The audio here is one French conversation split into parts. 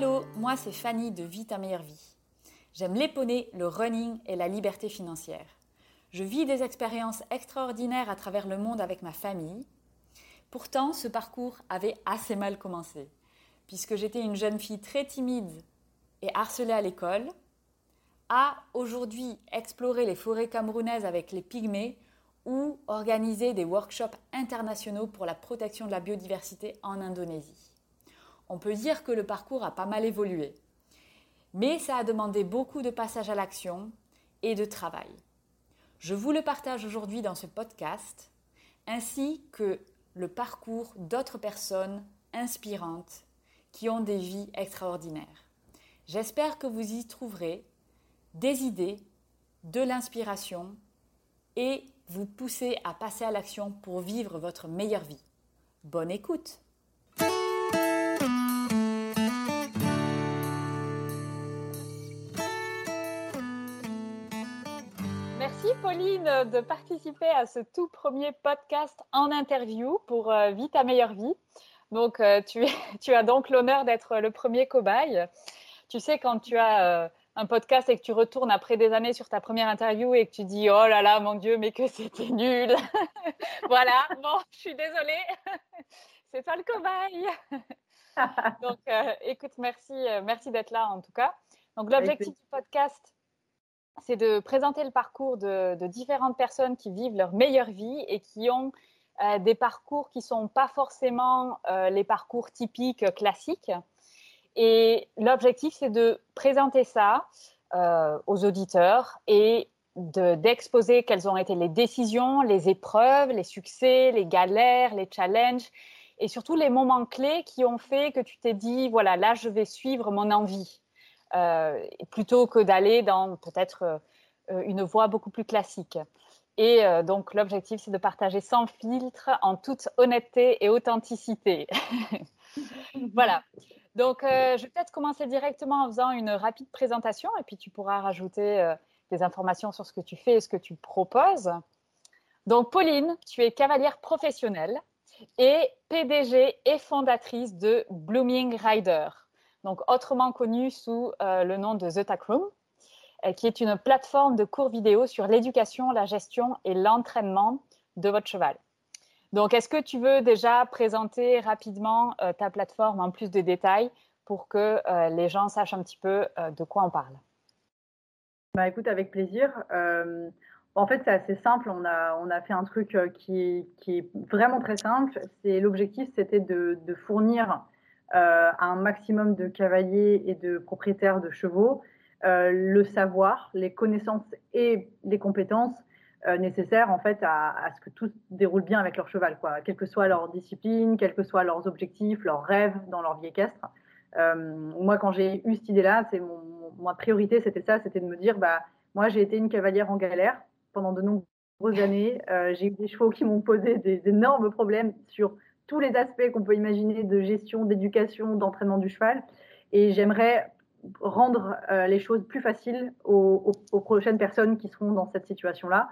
Hello, moi c'est Fanny de Vie ta meilleure vie. J'aime les le running et la liberté financière. Je vis des expériences extraordinaires à travers le monde avec ma famille. Pourtant, ce parcours avait assez mal commencé, puisque j'étais une jeune fille très timide et harcelée à l'école, à aujourd'hui explorer les forêts camerounaises avec les pygmées ou organiser des workshops internationaux pour la protection de la biodiversité en Indonésie on peut dire que le parcours a pas mal évolué. Mais ça a demandé beaucoup de passage à l'action et de travail. Je vous le partage aujourd'hui dans ce podcast, ainsi que le parcours d'autres personnes inspirantes qui ont des vies extraordinaires. J'espère que vous y trouverez des idées, de l'inspiration et vous pousser à passer à l'action pour vivre votre meilleure vie. Bonne écoute Pauline de participer à ce tout premier podcast en interview pour euh, Vie ta meilleure vie. Donc euh, tu, tu, as donc l'honneur d'être le premier cobaye. Tu sais quand tu as euh, un podcast et que tu retournes après des années sur ta première interview et que tu dis oh là là mon Dieu mais que c'était nul. voilà, bon, je suis désolée. C'est toi le cobaye. donc écoute, merci, merci d'être là en tout cas. Donc l'objectif du podcast c'est de présenter le parcours de, différentes personnes qui vivent leur meilleure vie et qui ont euh, des parcours qui ne sont pas forcément euh, les parcours typiques euh, classiques. Et l'objectif, c'est de présenter ça aux auditeurs et d'exposer quelles ont été les décisions, les épreuves, les succès, les galères, les challenges et surtout les moments clés qui ont fait que tu t'es dit, voilà, là, je vais suivre mon envie. Euh, plutôt que d'aller dans peut-être euh, une voie beaucoup plus classique. Et euh, donc l'objectif, c'est de partager sans filtre, en toute honnêteté et authenticité. voilà. Donc je vais peut-être commencer directement en faisant une rapide présentation et puis tu pourras rajouter des informations sur ce que tu fais et ce que tu proposes. Donc Pauline, tu es cavalière professionnelle et PDG et fondatrice de Blooming Rider donc autrement connu sous euh, le nom de The Tack Room, euh, qui est une plateforme de cours vidéo sur l'éducation, la gestion et l'entraînement de votre cheval. Donc, est-ce que tu veux déjà présenter rapidement euh, ta plateforme en plus de détails pour que les gens sachent un petit peu de quoi on parle? Bah, Écoute, avec plaisir. en fait, c'est assez simple. On a, on a fait un truc qui, qui est vraiment très simple. L'objectif, c'était de, fournir à un maximum de cavaliers et de propriétaires de chevaux euh, le savoir, les connaissances et les compétences euh, nécessaires en fait à, ce que tout se déroule bien avec leur cheval, quoi, quelle que soit leur discipline, quels que soient leurs objectifs, leurs rêves dans leur vie équestre. moi, quand j'ai eu cette idée-là, c'est mon, ma priorité, c'était ça, c'était de me dire, bah, moi, j'ai été une cavalière en galère pendant de nombreuses années. j'ai eu des chevaux qui m'ont posé des énormes problèmes sur tous les aspects qu'on peut imaginer de gestion, d'éducation, d'entraînement du cheval. Et j'aimerais rendre euh, les choses plus faciles aux, prochaines personnes qui seront dans cette situation-là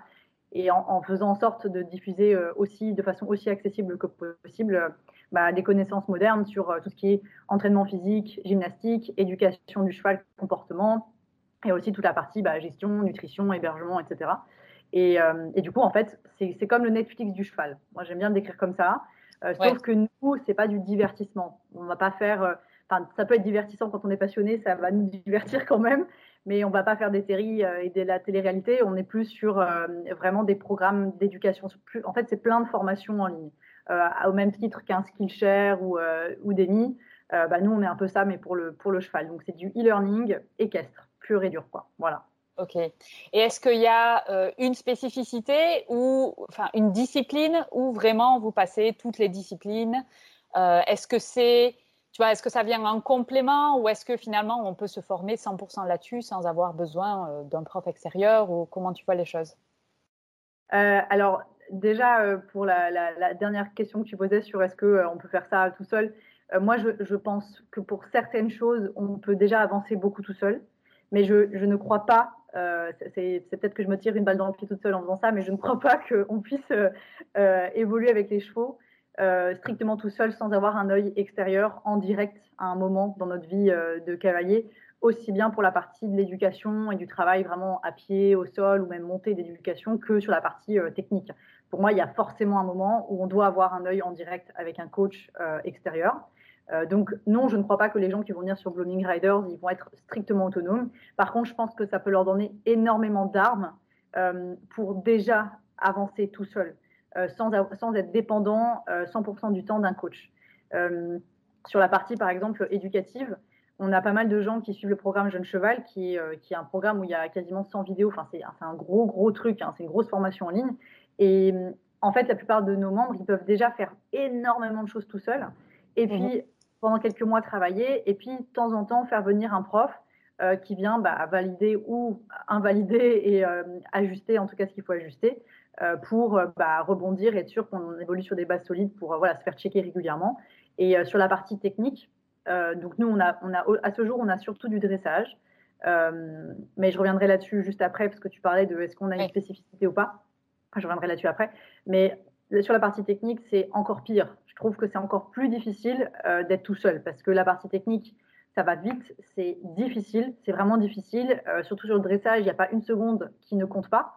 et en, faisant en sorte de diffuser euh, aussi de façon aussi accessible que possible euh, bah, des connaissances modernes sur tout ce qui est entraînement physique, gymnastique, éducation du cheval, comportement, et aussi toute la partie bah, gestion, nutrition, hébergement, etc. Et, et du coup, en fait, c'est comme le Netflix du cheval. Moi, j'aime bien le décrire comme ça. Sauf que nous, c'est pas du divertissement. On va pas faire. Enfin, ça peut être divertissant quand on est passionné, ça va nous divertir quand même, mais on va pas faire des séries et de la télé-réalité. On est plus sur vraiment des programmes d'éducation. En fait, c'est plein de formations en ligne. Euh, au même titre qu'un Skillshare ou, euh, ou Demi. Euh, bah, nous, on est un peu ça, mais pour le, pour le cheval. Donc, c'est du e-learning équestre, pur et dur. Quoi. Voilà. Ok. Et est-ce qu'il y a une spécificité ou enfin une discipline où vraiment vous passez toutes les disciplines Est-ce que c'est tu vois, est-ce que ça vient en complément ou est-ce que finalement on peut se former 100% là-dessus sans avoir besoin d'un prof extérieur ou comment tu vois les choses? Alors déjà, euh, pour la, dernière question que tu posais sur est-ce qu'on euh, peut faire ça tout seul, euh, moi, je, pense que pour certaines choses, on peut déjà avancer beaucoup tout seul. Mais je, ne crois pas, c'est peut-être que je me tire une balle dans le pied toute seule en faisant ça, mais je ne crois pas qu'on puisse évoluer avec les chevaux strictement tout seul sans avoir un œil extérieur en direct à un moment dans notre vie de cavalier aussi bien pour la partie de l'éducation et du travail vraiment à pied, au sol ou même montée d'éducation que sur la partie technique pour moi, il y a forcément un moment où on doit avoir un œil en direct avec un coach euh, extérieur. Euh, donc non, je ne crois pas que les gens qui vont venir sur Blooming Riders, ils vont être strictement autonomes. Par contre, je pense que ça peut leur donner énormément d'armes euh, pour déjà avancer tout seul, sans, sans, être dépendant 100% du temps d'un coach. sur la partie, par exemple, éducative, on a pas mal de gens qui suivent le programme Jeune Cheval, qui, qui est un programme où il y a quasiment 100 vidéos. Enfin, c'est un gros, gros truc. Hein, c'est une grosse formation en ligne. Et en fait, la plupart de nos membres, ils peuvent déjà faire énormément de choses tout seuls. Et puis, mhm. Pendant quelques mois, travailler. Et puis, de temps en temps, faire venir un prof euh, qui vient bah, valider ou invalider et euh, ajuster, en tout cas, ce qu'il faut ajuster euh, pour bah, rebondir et être sûr qu'on évolue sur des bases solides pour voilà, se faire checker régulièrement. Et sur la partie technique, donc nous, on a, on a, à ce jour, on a surtout du dressage. mais je reviendrai là-dessus juste après, parce que tu parlais de est-ce qu'on a une spécificité ou pas je reviendrai là-dessus après. Mais sur la partie technique, c'est encore pire. Je trouve que c'est encore plus difficile euh, d'être tout seul parce que la partie technique, ça va vite, c'est difficile, c'est vraiment difficile. Euh, surtout sur le dressage, il n'y a pas une seconde qui ne compte pas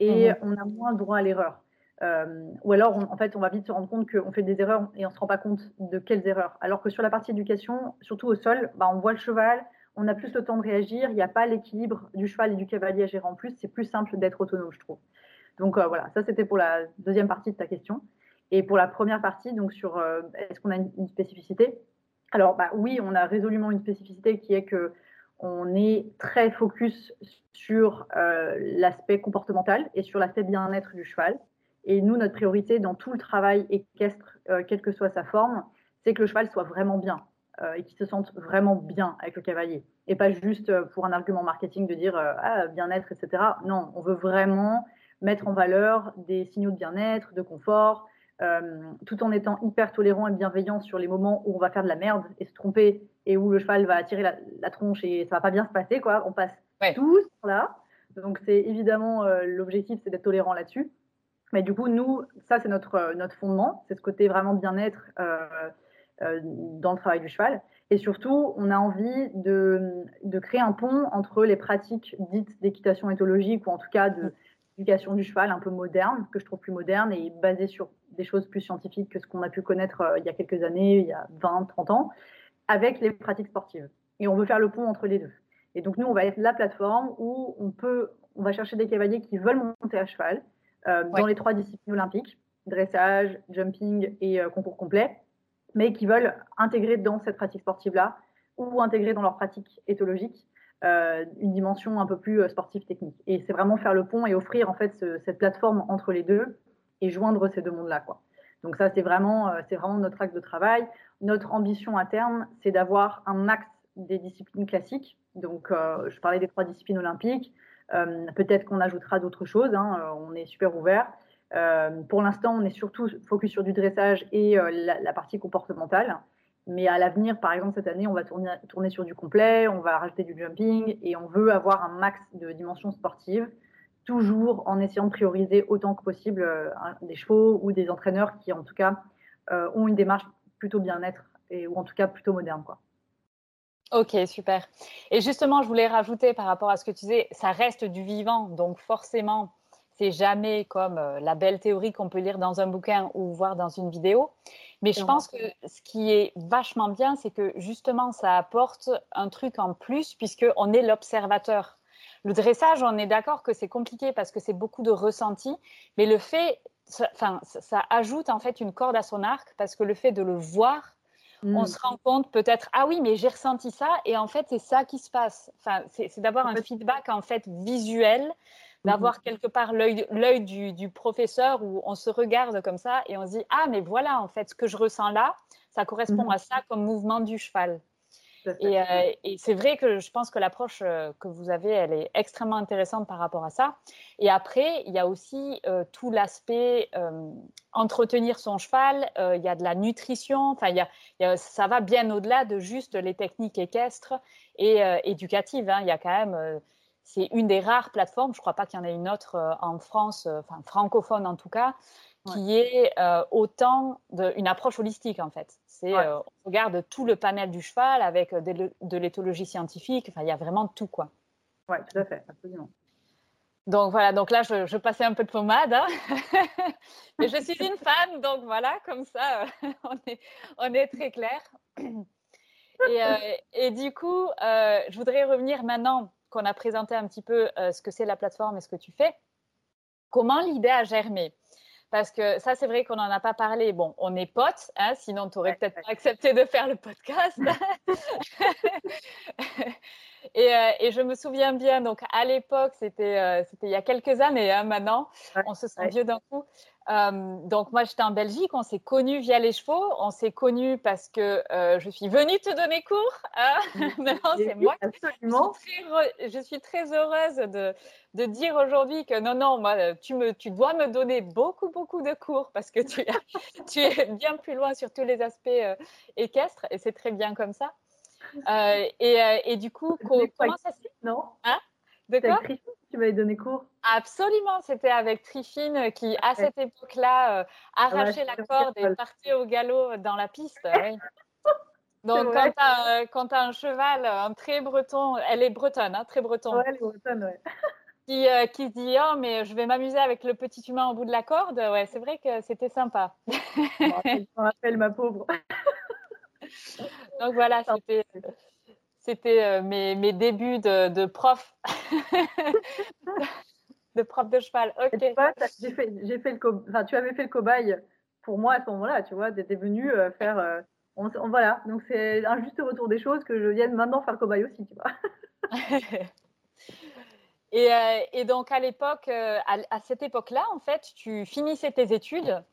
et mhm. on a moins droit à l'erreur. Euh, ou alors, en fait, on va vite se rendre compte qu'on fait des erreurs et on ne se rend pas compte de quelles erreurs. Alors que sur la partie éducation, surtout au sol, bah, on voit le cheval, on a plus le temps de réagir, il n'y a pas l'équilibre du cheval et du cavalier à gérer en plus. C'est plus simple d'être autonome, je trouve. Donc euh, voilà, ça c'était pour la deuxième partie de ta question. Et pour la première partie, donc sur euh, est-ce qu'on a une, spécificité? Alors bah, oui, on a résolument une spécificité qui est que on est très focus sur euh, l'aspect comportemental et sur l'aspect bien-être du cheval. Et nous, notre priorité dans tout le travail équestre, quelle que soit sa forme, c'est que le cheval soit vraiment bien et qu'il se sente vraiment bien avec le cavalier. Et pas juste pour un argument marketing de dire ah, bien-être, etc. Non, on veut vraiment mettre en valeur des signaux de bien-être, de confort, euh, tout en étant hyper tolérant et bienveillant sur les moments où on va faire de la merde et se tromper et où le cheval va attirer la, tronche et ça va pas bien se passer quoi. On passe tous là. Donc c'est évidemment euh, l'objectif, c'est d'être tolérant là-dessus. Mais du coup, nous, ça c'est notre euh, notre fondement, c'est ce côté vraiment bien-être dans le travail du cheval. Et surtout, on a envie de, de, créer un pont entre les pratiques dites d'équitation éthologique ou en tout cas de, éducation du cheval un peu moderne, que je trouve plus moderne et basée sur des choses plus scientifiques que ce qu'on a pu connaître euh, il y a quelques années, il y a 20, 30 ans, avec les pratiques sportives. Et on veut faire le pont entre les deux. Et donc nous, on va être la plateforme où on peut, on va chercher des cavaliers qui veulent monter à cheval euh, dans les trois disciplines olympiques, dressage, jumping et euh, concours complet, mais qui veulent intégrer dans cette pratique sportive-là ou intégrer dans leur pratique éthologique euh, une dimension un peu plus euh, sportive technique. Et c'est vraiment faire le pont et offrir en fait cette plateforme entre les deux et joindre ces deux mondes-là. Donc ça, c'est vraiment, euh, c'est vraiment notre axe de travail. Notre ambition à terme, c'est d'avoir un max des disciplines classiques. Donc, je parlais des trois disciplines olympiques. Peut-être qu'on ajoutera d'autres choses. Hein, on est super ouvert. pour l'instant, on est surtout focus sur du dressage et la, partie comportementale. Mais à l'avenir, par exemple, cette année, on va tourner, sur du complet, on va rajouter du jumping et on veut avoir un max de dimensions sportives, toujours en essayant de prioriser autant que possible euh, des chevaux ou des entraîneurs qui, en tout cas, euh, ont une démarche plutôt bien-être ou en tout cas plutôt moderne. Quoi. Ok, super. Et justement, je voulais rajouter par rapport à ce que tu disais, ça reste du vivant, donc forcément, c'est jamais comme euh, la belle théorie qu'on peut lire dans un bouquin ou voir dans une vidéo. Mais je pense que ce qui est vachement bien, c'est que justement, ça apporte un truc en plus puisqu'on est l'observateur. Le dressage, on est d'accord que c'est compliqué parce que c'est beaucoup de ressenti, mais le fait, ça, enfin, ça ajoute en fait une corde à son arc parce que le fait de le voir, on mm. se rend compte peut-être, ah oui, mais j'ai ressenti ça, et en fait, c'est ça qui se passe. Enfin, c'est d'avoir un feedback en fait visuel, d'avoir mm-hmm. quelque part l'œil du, du, professeur où on se regarde comme ça et on se dit, ah, mais voilà, en fait, ce que je ressens là, ça correspond mm-hmm. à ça comme mouvement du cheval. Euh, et, c'est vrai que je pense que l'approche euh, que vous avez, elle est extrêmement intéressante par rapport à ça. Et après, il y a aussi euh, tout l'aspect entretenir son cheval. il y a de la nutrition. Enfin, il y a, ça va bien au-delà de juste les techniques équestres et éducatives. Hein. Il y a quand même c'est une des rares plateformes, je ne crois pas qu'il y en ait une autre en France, enfin francophone en tout cas, qui est autant une approche holistique en fait. Euh, on regarde tout le panel du cheval avec euh, de, l'éthologie scientifique. Enfin, il y a vraiment tout, quoi. Oui, tout à fait, absolument. Donc voilà, donc là, je, passais un peu de pommade. Hein. Mais je suis une fan, donc voilà, comme ça, on, est, on est très clair. Et, euh, et du coup, je voudrais revenir maintenant qu'on a présenté un petit peu ce que c'est la plateforme et ce que tu fais. Comment l'idée a germé? Parce que ça, c'est vrai qu'on n'en a pas parlé. Bon, on est potes, hein, sinon tu aurais peut-être pas accepté de faire le podcast. Euh, et, je me souviens bien, donc à l'époque, c'était euh, il y a quelques années hein, maintenant, on se sent vieux d'un coup. Euh, donc moi j'étais en Belgique, on s'est connus via les chevaux, on s'est connus parce que euh, je suis venue te donner cours. Hein non, c'est moi. Absolument. Je suis très, heureuse de, de dire aujourd'hui que non, non, moi, tu, me, tu dois me donner beaucoup, beaucoup de cours parce que tu, tu es bien plus loin sur tous les aspects euh, équestres et c'est très bien comme ça. Et, et, du coup, comment ça se fait Non. Hein de quoi tu m'avais donné cours Absolument, c'était avec Trifine qui, à cette époque-là, euh, ah arrachait la corde et partait au galop dans la piste. Donc, quand tu as, un cheval, un très breton, elle est bretonne, hein, très breton. Ouais, elle est bretonne, ouais. Qui, euh, qui, se dit Oh, mais je vais m'amuser avec le petit humain au bout de la corde. Ouais, c'est vrai que c'était sympa. Je me rappelle ma pauvre. Donc voilà, c'était c'était euh, mes, mes, débuts de, de prof. de prof de cheval. Ok. J'ai fait, j'ai fait le enfin, tu avais fait le cobaye pour moi à ce moment-là, tu vois. Tu étais venu euh, faire. Euh, on, voilà. Donc, c'est un juste retour des choses que je vienne maintenant faire le cobaye aussi, tu vois. et, et, donc, à l'époque, à, à, cette époque-là, en fait, tu finissais tes études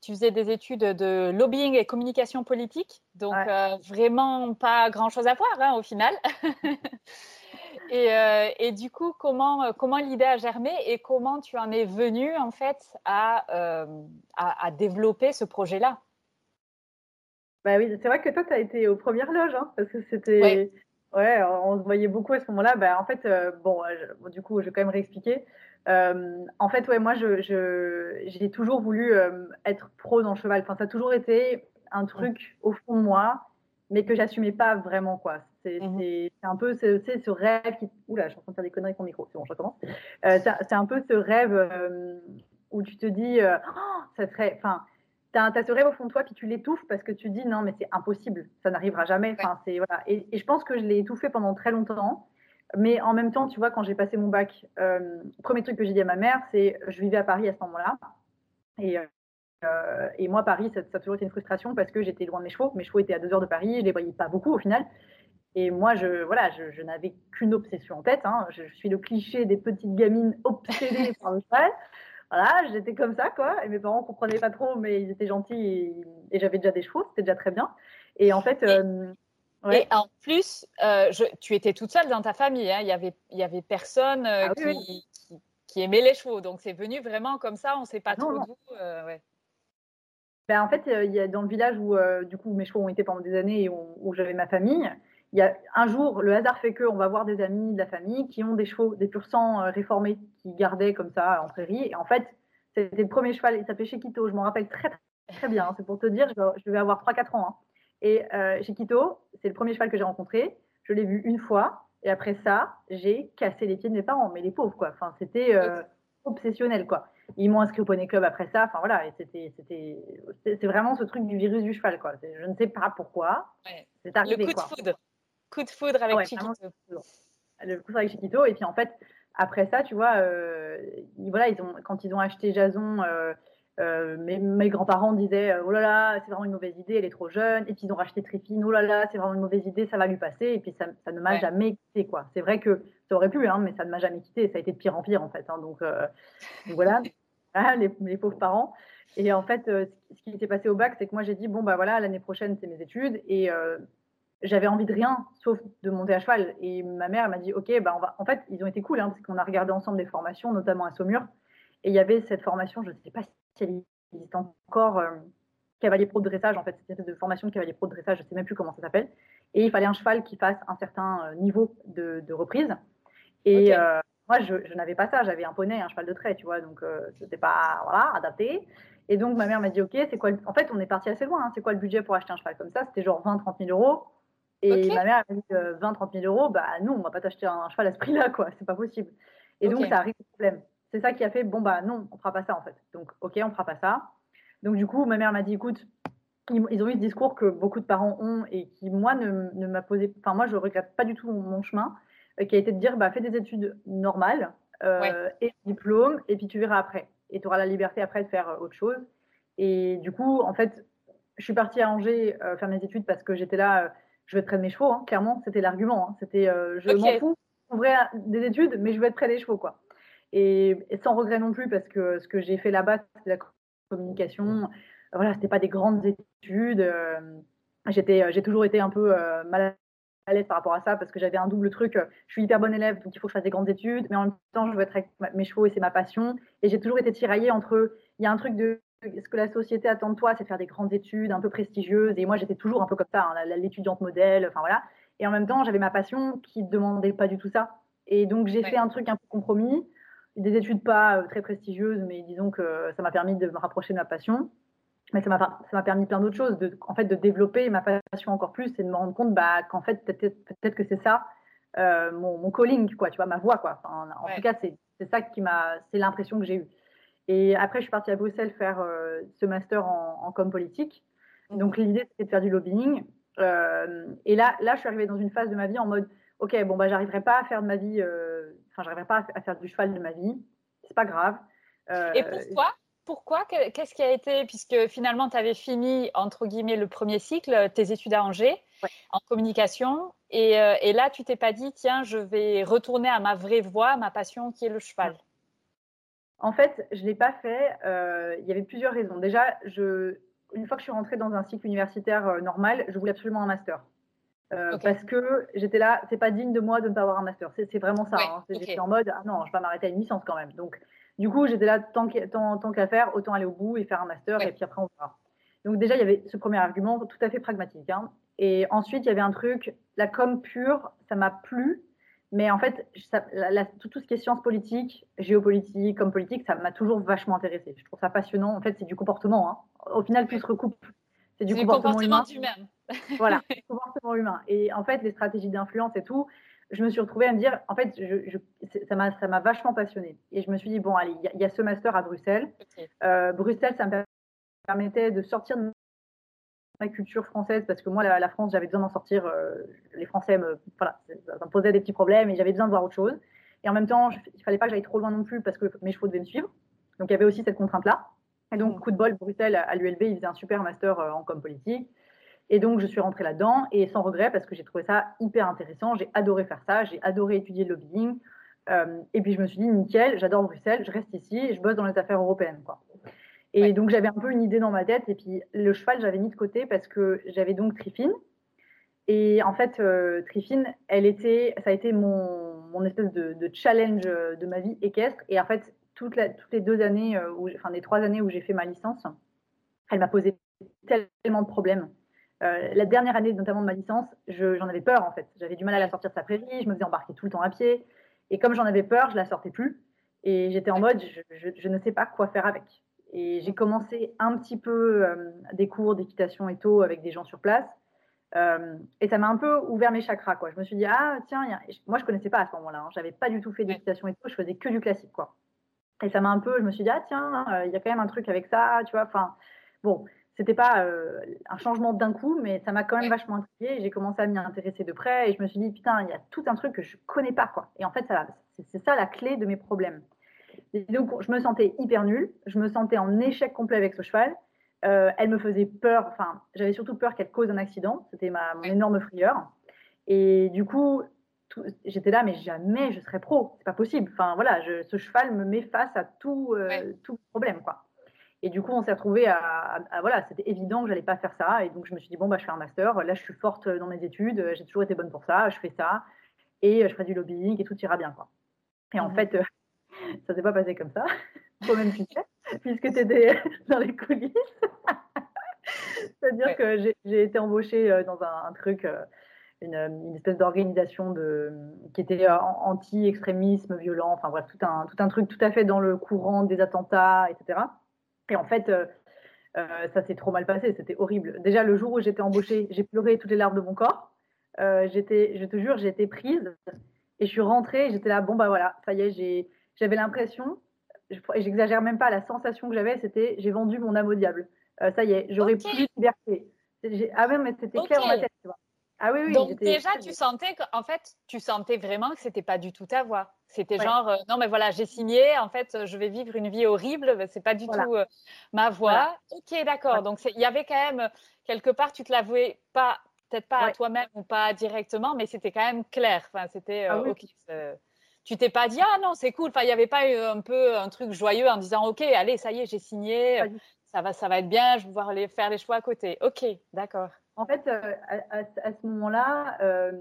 tu faisais des études de lobbying et communication politique, donc euh, vraiment pas grand-chose à voir hein, au final. Euh, et, du coup, comment, comment l'idée a germé et comment tu en es venu en fait à, euh, à, développer ce projet-là? Bah oui, c'est vrai que toi, tu as été aux premières loges, hein, parce que c'était... Ouais. on se voyait beaucoup à ce moment-là. Bah, en fait, bon, du coup, je vais quand même réexpliquer. Euh, en fait, ouais, moi, j'ai je, toujours voulu euh, être pro dans le cheval. Enfin, ça a toujours été un truc au fond de moi, mais que j'assumais pas vraiment, quoi. C'est mmh un peu ce, ce rêve qui. Oula, je suis en train de faire des conneries avec mon micro. C'est bon, je recommence. Euh, c'est un peu ce rêve où tu te dis, oh, ça serait. Enfin, tu as, ce rêve au fond de toi, puis tu l'étouffes parce que tu dis, non, mais c'est impossible, ça n'arrivera jamais. Enfin, c'est voilà. Et, et, je pense que je l'ai étouffé pendant très longtemps. Mais en même temps, tu vois, quand j'ai passé mon bac, euh, premier truc que j'ai dit à ma mère, c'est je vivais à Paris à ce moment-là. Et, euh, et, moi, Paris, ça, a toujours été une frustration parce que j'étais loin de mes chevaux. Mes chevaux étaient à deux heures de Paris, je les voyais pas beaucoup au final. Et moi, je, voilà, je, n'avais qu'une obsession en tête. Hein. Je, suis le cliché des petites gamines obsédées par le cheval. Voilà, j'étais comme ça, quoi. Et mes parents comprenaient pas trop, mais ils étaient gentils et, j'avais déjà des chevaux, c'était déjà très bien. Et en fait, euh, et en plus, euh, tu étais toute seule dans ta famille. Hein. Il, y avait, il y avait personne euh, ah qui, Qui, aimait les chevaux. Donc, c'est venu vraiment comme ça. On ne sait pas trop d'où. Euh, ben, en fait, il y a dans le village où, du coup, mes chevaux ont été pendant des années et où, j'avais ma famille. Il y a un jour, le hasard fait qu'on va voir des amis de la famille qui ont des chevaux, des pur réformés, qui gardaient comme ça en prairie. Et en fait, c'était le premier cheval. Il s'appelait Chiquito. Je m'en rappelle très, très bien. C'est pour te dire, je, vais avoir 3-4 ans. Hein. Et euh, chez Quito, c'est le premier cheval que j'ai rencontré. je l'ai vu une fois. Et après ça, j'ai cassé les pieds de mes parents. Mais les pauvres, quoi. Enfin, c'était euh, obsessionnel, quoi. Ils m'ont inscrit au poney club après ça. Enfin, voilà. Et c'était, c'était, c'est vraiment ce truc du virus du cheval, quoi. Je ne sais pas pourquoi. C'est arrivé, Le coup de foudre. Coup de foudre avec Chiquito. Le coup de foudre avec Chiquito. Et puis, en fait, après ça, tu vois, euh, voilà, ils ont, quand ils ont acheté Jason, euh, euh, mes, grands-parents disaient oh là là, c'est vraiment une mauvaise idée, elle est trop jeune. Et puis ils ont racheté Triffine, oh là là, c'est vraiment une mauvaise idée, ça va lui passer. Et puis ça, ça ne m'a jamais quitté, quoi. C'est vrai que ça aurait pu, hein, mais ça ne m'a jamais quitté. Ça a été de pire en pire, en fait. Hein. donc, voilà, ah, les, les, pauvres parents. Et en fait, ce qui s'est passé au bac, c'est que moi j'ai dit bon bah voilà, l'année prochaine c'est mes études et j'avais envie de rien sauf de monter à cheval. Et ma mère m'a dit, OK, bah on va. En fait, ils ont été cool, hein, parce qu'on a regardé ensemble des formations, notamment à Saumur. Et il y avait cette formation, je ne sais pas elle existe encore, euh, cavalier pro de dressage, en fait, c'était de formation de cavalier pro de dressage, je ne sais même plus comment ça s'appelle. Et il fallait un cheval qui fasse un certain euh, niveau de, reprise. Et euh, moi, je, n'avais pas ça, j'avais un poney, un cheval de trait, tu vois, donc ce n'était pas voilà, adapté. Et donc ma mère m'a dit, OK, c'est quoi En fait, on est parti assez loin, hein. c'est quoi le budget pour acheter un cheval comme ça? C'était genre 20-30 000 euros. Et ma mère a dit 20-30 000 euros, bah non, on va pas t'acheter un cheval à ce prix-là, quoi, c'est pas possible. Et donc ça arrive au problème. C'est ça qui a fait, bon bah non, on fera pas ça en fait. Donc ok, on fera pas ça. Donc du coup, ma mère m'a dit, écoute, ils ont eu ce discours que beaucoup de parents ont et qui moi ne, ne m'a posé, enfin moi je regrette pas du tout mon chemin, euh, qui a été de dire, bah fais des études normales euh, et diplôme, et puis tu verras après. Et tu auras la liberté après de faire euh, autre chose. Et du coup, en fait, je suis partie à Angers faire mes études parce que j'étais là je veux être près de mes chevaux, hein, clairement, c'était l'argument. Hein. C'était, je m'en fous, vrai des études, mais je veux être près des chevaux, quoi. Et, sans regret non plus, parce que ce que j'ai fait là-bas, c'était la communication. Voilà, c'était pas des grandes études. Euh, j'étais, euh, j'ai toujours été un peu mal à l'aise par rapport à ça, parce que j'avais un double truc. Je suis hyper bonne élève, donc il faut que je fasse des grandes études, mais en même temps, je veux être avec mes chevaux et c'est ma passion. Et j'ai toujours été tiraillée entre, il y a un truc de ce que la société attend de toi, c'est de faire des grandes études un peu prestigieuses. Et moi, j'étais toujours un peu comme ça, hein, l'étudiante modèle, enfin voilà. Et en même temps, j'avais ma passion qui ne demandait pas du tout ça. Et donc, j'ai fait un truc un peu compromis, des études pas euh, très prestigieuses, mais disons que ça m'a permis de me rapprocher de ma passion. Mais ça m'a permis plein d'autres choses, de, en fait, de développer ma passion encore plus et de me rendre compte bah, qu'en fait, peut-être que c'est ça euh, mon, calling, quoi, tu vois, ma voix, quoi. en tout cas, c'est ça qui m'a, c'est l'impression que j'ai eue. Et après, je suis partie à Bruxelles faire euh, ce master en, en com politique. Mhm. Donc, l'idée, c'était de faire du lobbying. Euh, et là, là, je suis arrivée dans une phase de ma vie en mode, OK, bon, bah, j'arriverai pas à faire de ma vie, euh, enfin, j'arriverai pas à faire du cheval de ma vie. C'est pas grave. et pourquoi pourquoi Qu'est-ce qui a été, puisque finalement tu avais fini, entre guillemets, le premier cycle, tes études à Angers, en communication, et, et, là tu t'es pas dit, tiens, je vais retourner à ma vraie voie, ma passion qui est le cheval en fait, je ne l'ai pas fait. Euh, il y avait plusieurs raisons. Déjà, je, une fois que je suis rentrée dans un cycle universitaire euh, normal, je voulais absolument un master. Euh, parce que j'étais là, c'est pas digne de moi de ne pas avoir un master. C'est vraiment ça. Hein. J'étais en mode, ah non, je vais pas m'arrêter à une licence quand même. Donc, du coup, j'étais là, tant qu'à faire, autant aller au bout et faire un master, et puis après, on verra. Donc, déjà, il y avait ce premier argument tout à fait pragmatique. Hein. Et ensuite, il y avait un truc, la com pure, ça m'a plu, mais en fait, tout, ce qui est sciences politiques, géopolitique, comme politique, ça m'a toujours vachement intéressé. Je trouve ça passionnant. En fait, c'est du comportement. Hein. Au final, tout se recoupe. C'est du comportement, humain. humain. Voilà, comportement humain. Et en fait, les stratégies d'influence et tout, je me suis retrouvée à me dire, en fait, je, ça m'a vachement passionnée. Et je me suis dit, bon, allez, il y, a ce master à Bruxelles. Euh, Bruxelles, ça me permettait de sortir de ma culture française parce que moi, la, France, j'avais besoin d'en sortir. Euh, les Français me, voilà, ça me posait des petits problèmes et j'avais besoin de voir autre chose. Et en même temps, il il fallait pas que j'aille trop loin non plus parce que mes chevaux devaient me suivre. Donc il y avait aussi cette contrainte-là. Et donc, coup de bol, Bruxelles, à l'ULB, il faisait un super master euh, en com politique. Et donc, je suis rentrée là-dedans et sans regret parce que j'ai trouvé ça hyper intéressant. J'ai adoré faire ça. J'ai adoré étudier le lobbying. Euh, et puis, je me suis dit, nickel, j'adore Bruxelles, je reste ici et je bosse dans les affaires européennes. Quoi. Et donc, j'avais un peu une idée dans ma tête. Et puis, le cheval, j'avais mis de côté parce que j'avais donc Trifine. Et en fait, euh, Trifine, elle était, ça a été mon, mon espèce de, challenge de ma vie équestre. Et en fait, toutes les deux années, euh, enfin, les trois années où j'ai fait ma licence, elle m'a posé tellement de problèmes. Euh, la dernière année, notamment de ma licence, j'en avais peur en fait. J'avais du mal à la sortir de sa prairie, je me faisais embarquer tout le temps à pied. Et comme j'en avais peur, je la sortais plus. Et j'étais en mode, je, ne sais pas quoi faire avec. Et j'ai commencé un petit peu euh, des cours d'équitation et tout avec des gens sur place. et ça m'a un peu ouvert mes chakras, quoi. Je me suis dit, ah, tiens, moi, je connaissais pas à ce moment-là. Hein. J'avais pas du tout fait d'équitation et tout. Je faisais que du classique, quoi. Et ça m'a un peu, je me suis dit, ah, tiens, il y a quand même un truc avec ça, tu vois. Enfin, bon, c'était pas euh, un changement d'un coup, mais ça m'a quand même vachement intriguée j'ai commencé à m'y intéresser de près et je me suis dit putain, il y a tout un truc que je connais pas quoi. Et en fait, c'est ça la clé de mes problèmes. Et donc, je me sentais hyper nulle, je me sentais en échec complet avec ce cheval. Euh, elle me faisait peur, enfin, j'avais surtout peur qu'elle cause un accident, c'était mon énorme frayeur. Et du coup, j'étais là, mais jamais je serais pro, c'est pas possible. Enfin voilà, je, ce cheval me met face à tout, euh, tout problème quoi. Et du coup, on s'est retrouvé à, voilà, c'était évident que j'allais pas faire ça. Et donc, je me suis dit, bon, bah, je fais un master. Là, je suis forte dans mes études. J'ai toujours été bonne pour ça. Je fais ça. Et je ferai du lobbying et tout ira bien, quoi. Et en mmh fait, ça s'est pas passé comme ça. Toi-même, tu sais, puisque tu étais dans les coulisses. C'est-à-dire que j'ai été embauchée euh, dans un, truc, euh, une, une espèce d'organisation qui était euh, anti-extrémisme violent. Enfin, voilà, tout un, tout un truc tout à fait dans le courant des attentats, etc. Et en fait, euh, euh, ça s'est trop mal passé, c'était horrible. Déjà, le jour où j'étais embauchée, j'ai pleuré toutes les larmes de mon corps. Euh, j'étais, je te jure, j'ai été prise et je suis rentrée. J'étais là, bon bah voilà, ça y est, j'avais l'impression, et j'exagère même pas, la sensation que j'avais, c'était j'ai vendu mon âme au diable. ça y est, j'aurais plus de liberté. Ah ouais, mais c'était clair dans ma tête, tu vois. Ah oui, oui. Donc déjà, tu sentais qu'en fait, tu sentais vraiment que c'était pas du tout ta voix. C'était genre, euh, non mais voilà, j'ai signé, en fait, je vais vivre une vie horrible, c'est pas du tout euh, ma voix. Ok, d'accord. Donc il y avait quand même quelque part, tu te l'avouais pas, peut-être pas à toi-même ou pas directement, mais c'était quand même clair. Enfin, c'était euh, ah ok. Tu t'es pas dit ah non c'est cool. Enfin, il n'y avait pas eu un peu un truc joyeux en disant ok, allez, ça y est, j'ai signé, ça va, ça va être bien, je vais pouvoir aller faire les choix à côté. Ok, d'accord. En fait, euh, à, ce moment-là, euh,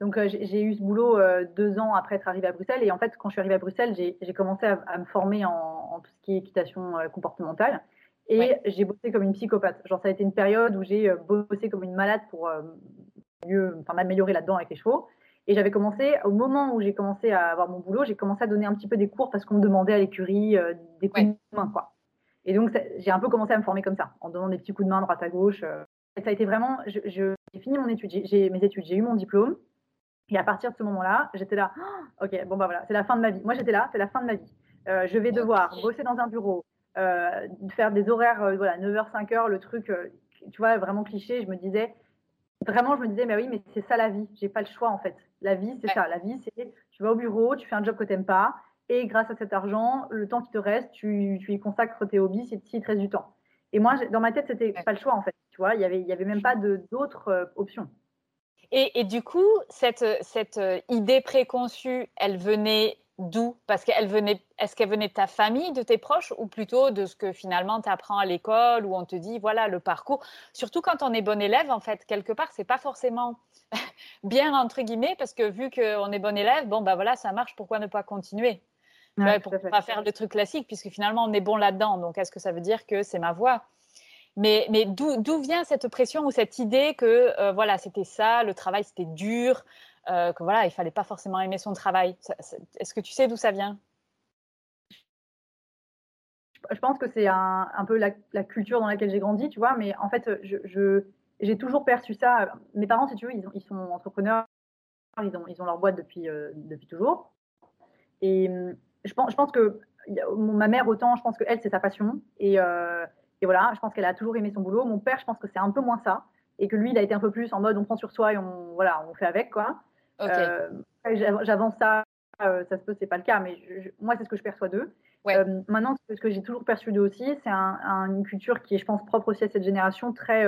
donc euh, j'ai eu ce boulot deux ans après être arrivée à Bruxelles. Et en fait, quand je suis arrivée à Bruxelles, j'ai commencé à, me former en, tout ce qui est équitation comportementale. Et j'ai bossé comme une psychopathe. Genre, ça a été une période où j'ai bossé comme une malade pour mieux, enfin, m'améliorer là-dedans avec les chevaux. Et j'avais commencé, au moment où j'ai commencé à avoir mon boulot, j'ai commencé à donner un petit peu des cours parce qu'on me demandait à l'écurie des coups de main, quoi. Et donc, j'ai un peu commencé à me former comme ça, en donnant des petits coups de main droite à gauche ça a été vraiment, j'ai fini mon étude, j'ai mes études, j'ai eu mon diplôme. Et à partir de ce moment-là, j'étais là, oh, ok, bon bah voilà, c'est la fin de ma vie. Moi j'étais là, c'est la fin de ma vie. Euh, je vais devoir bosser dans un bureau, euh, faire des horaires, euh, voilà, 9h, 5h, le truc, tu vois, vraiment cliché. Je me disais, vraiment, je me disais, mais oui, mais c'est ça la vie. J'ai pas le choix en fait. La vie, c'est ça. La vie, c'est tu vas au bureau, tu fais un job que tu n'aimes pas, et grâce à cet argent, le temps qui te reste, tu, tu y consacres tes hobbies si, si il te reste du temps. Et moi, dans ma tête, c'était pas le choix en fait. Tu vois, il y avait, y avait même pas d'autres euh, options. Et, et, du coup, cette, cette euh, idée préconçue, elle venait d'où? Parce qu'elle venait, est-ce qu'elle venait de ta famille, de tes proches, ou plutôt de ce que finalement tu apprends à l'école, où on te dit voilà le parcours? Surtout quand on est bon élève, en fait, quelque part, c'est pas forcément bien entre guillemets, parce que vu qu'on est bon élève, bon bah voilà, ça marche. Pourquoi ne pas continuer? Ouais, pour pas faire le truc classique, puisque finalement on est bon là-dedans. Donc est-ce que ça veut dire que c'est ma voix Mais, d'où vient cette pression ou cette idée que euh, voilà, c'était ça, le travail c'était dur, euh, que voilà, il fallait pas forcément aimer son travail? Est-ce que tu sais d'où ça vient? Je pense que c'est un, peu la, culture dans laquelle j'ai grandi, tu vois. Mais en fait, je, j'ai toujours perçu ça. Mes parents, si tu veux, ils, sont entrepreneurs, ils ont, ils ont leur boîte depuis, euh, depuis toujours. Et je pense, je pense que ma mère, autant, je pense qu'elle, c'est sa passion. Et, euh, et, voilà, je pense qu'elle a toujours aimé son boulot. Mon père, je pense que c'est un peu moins ça. Et que lui, il a été un peu plus en mode on prend sur soi et on, voilà, on fait avec. quoi. Euh, j'avance ça, euh, ça se peut, c'est pas le cas, mais moi, c'est ce que je perçois d'eux. maintenant, ce que j'ai toujours perçu d'eux aussi, c'est une culture qui est, je pense, propre aussi à cette génération, très.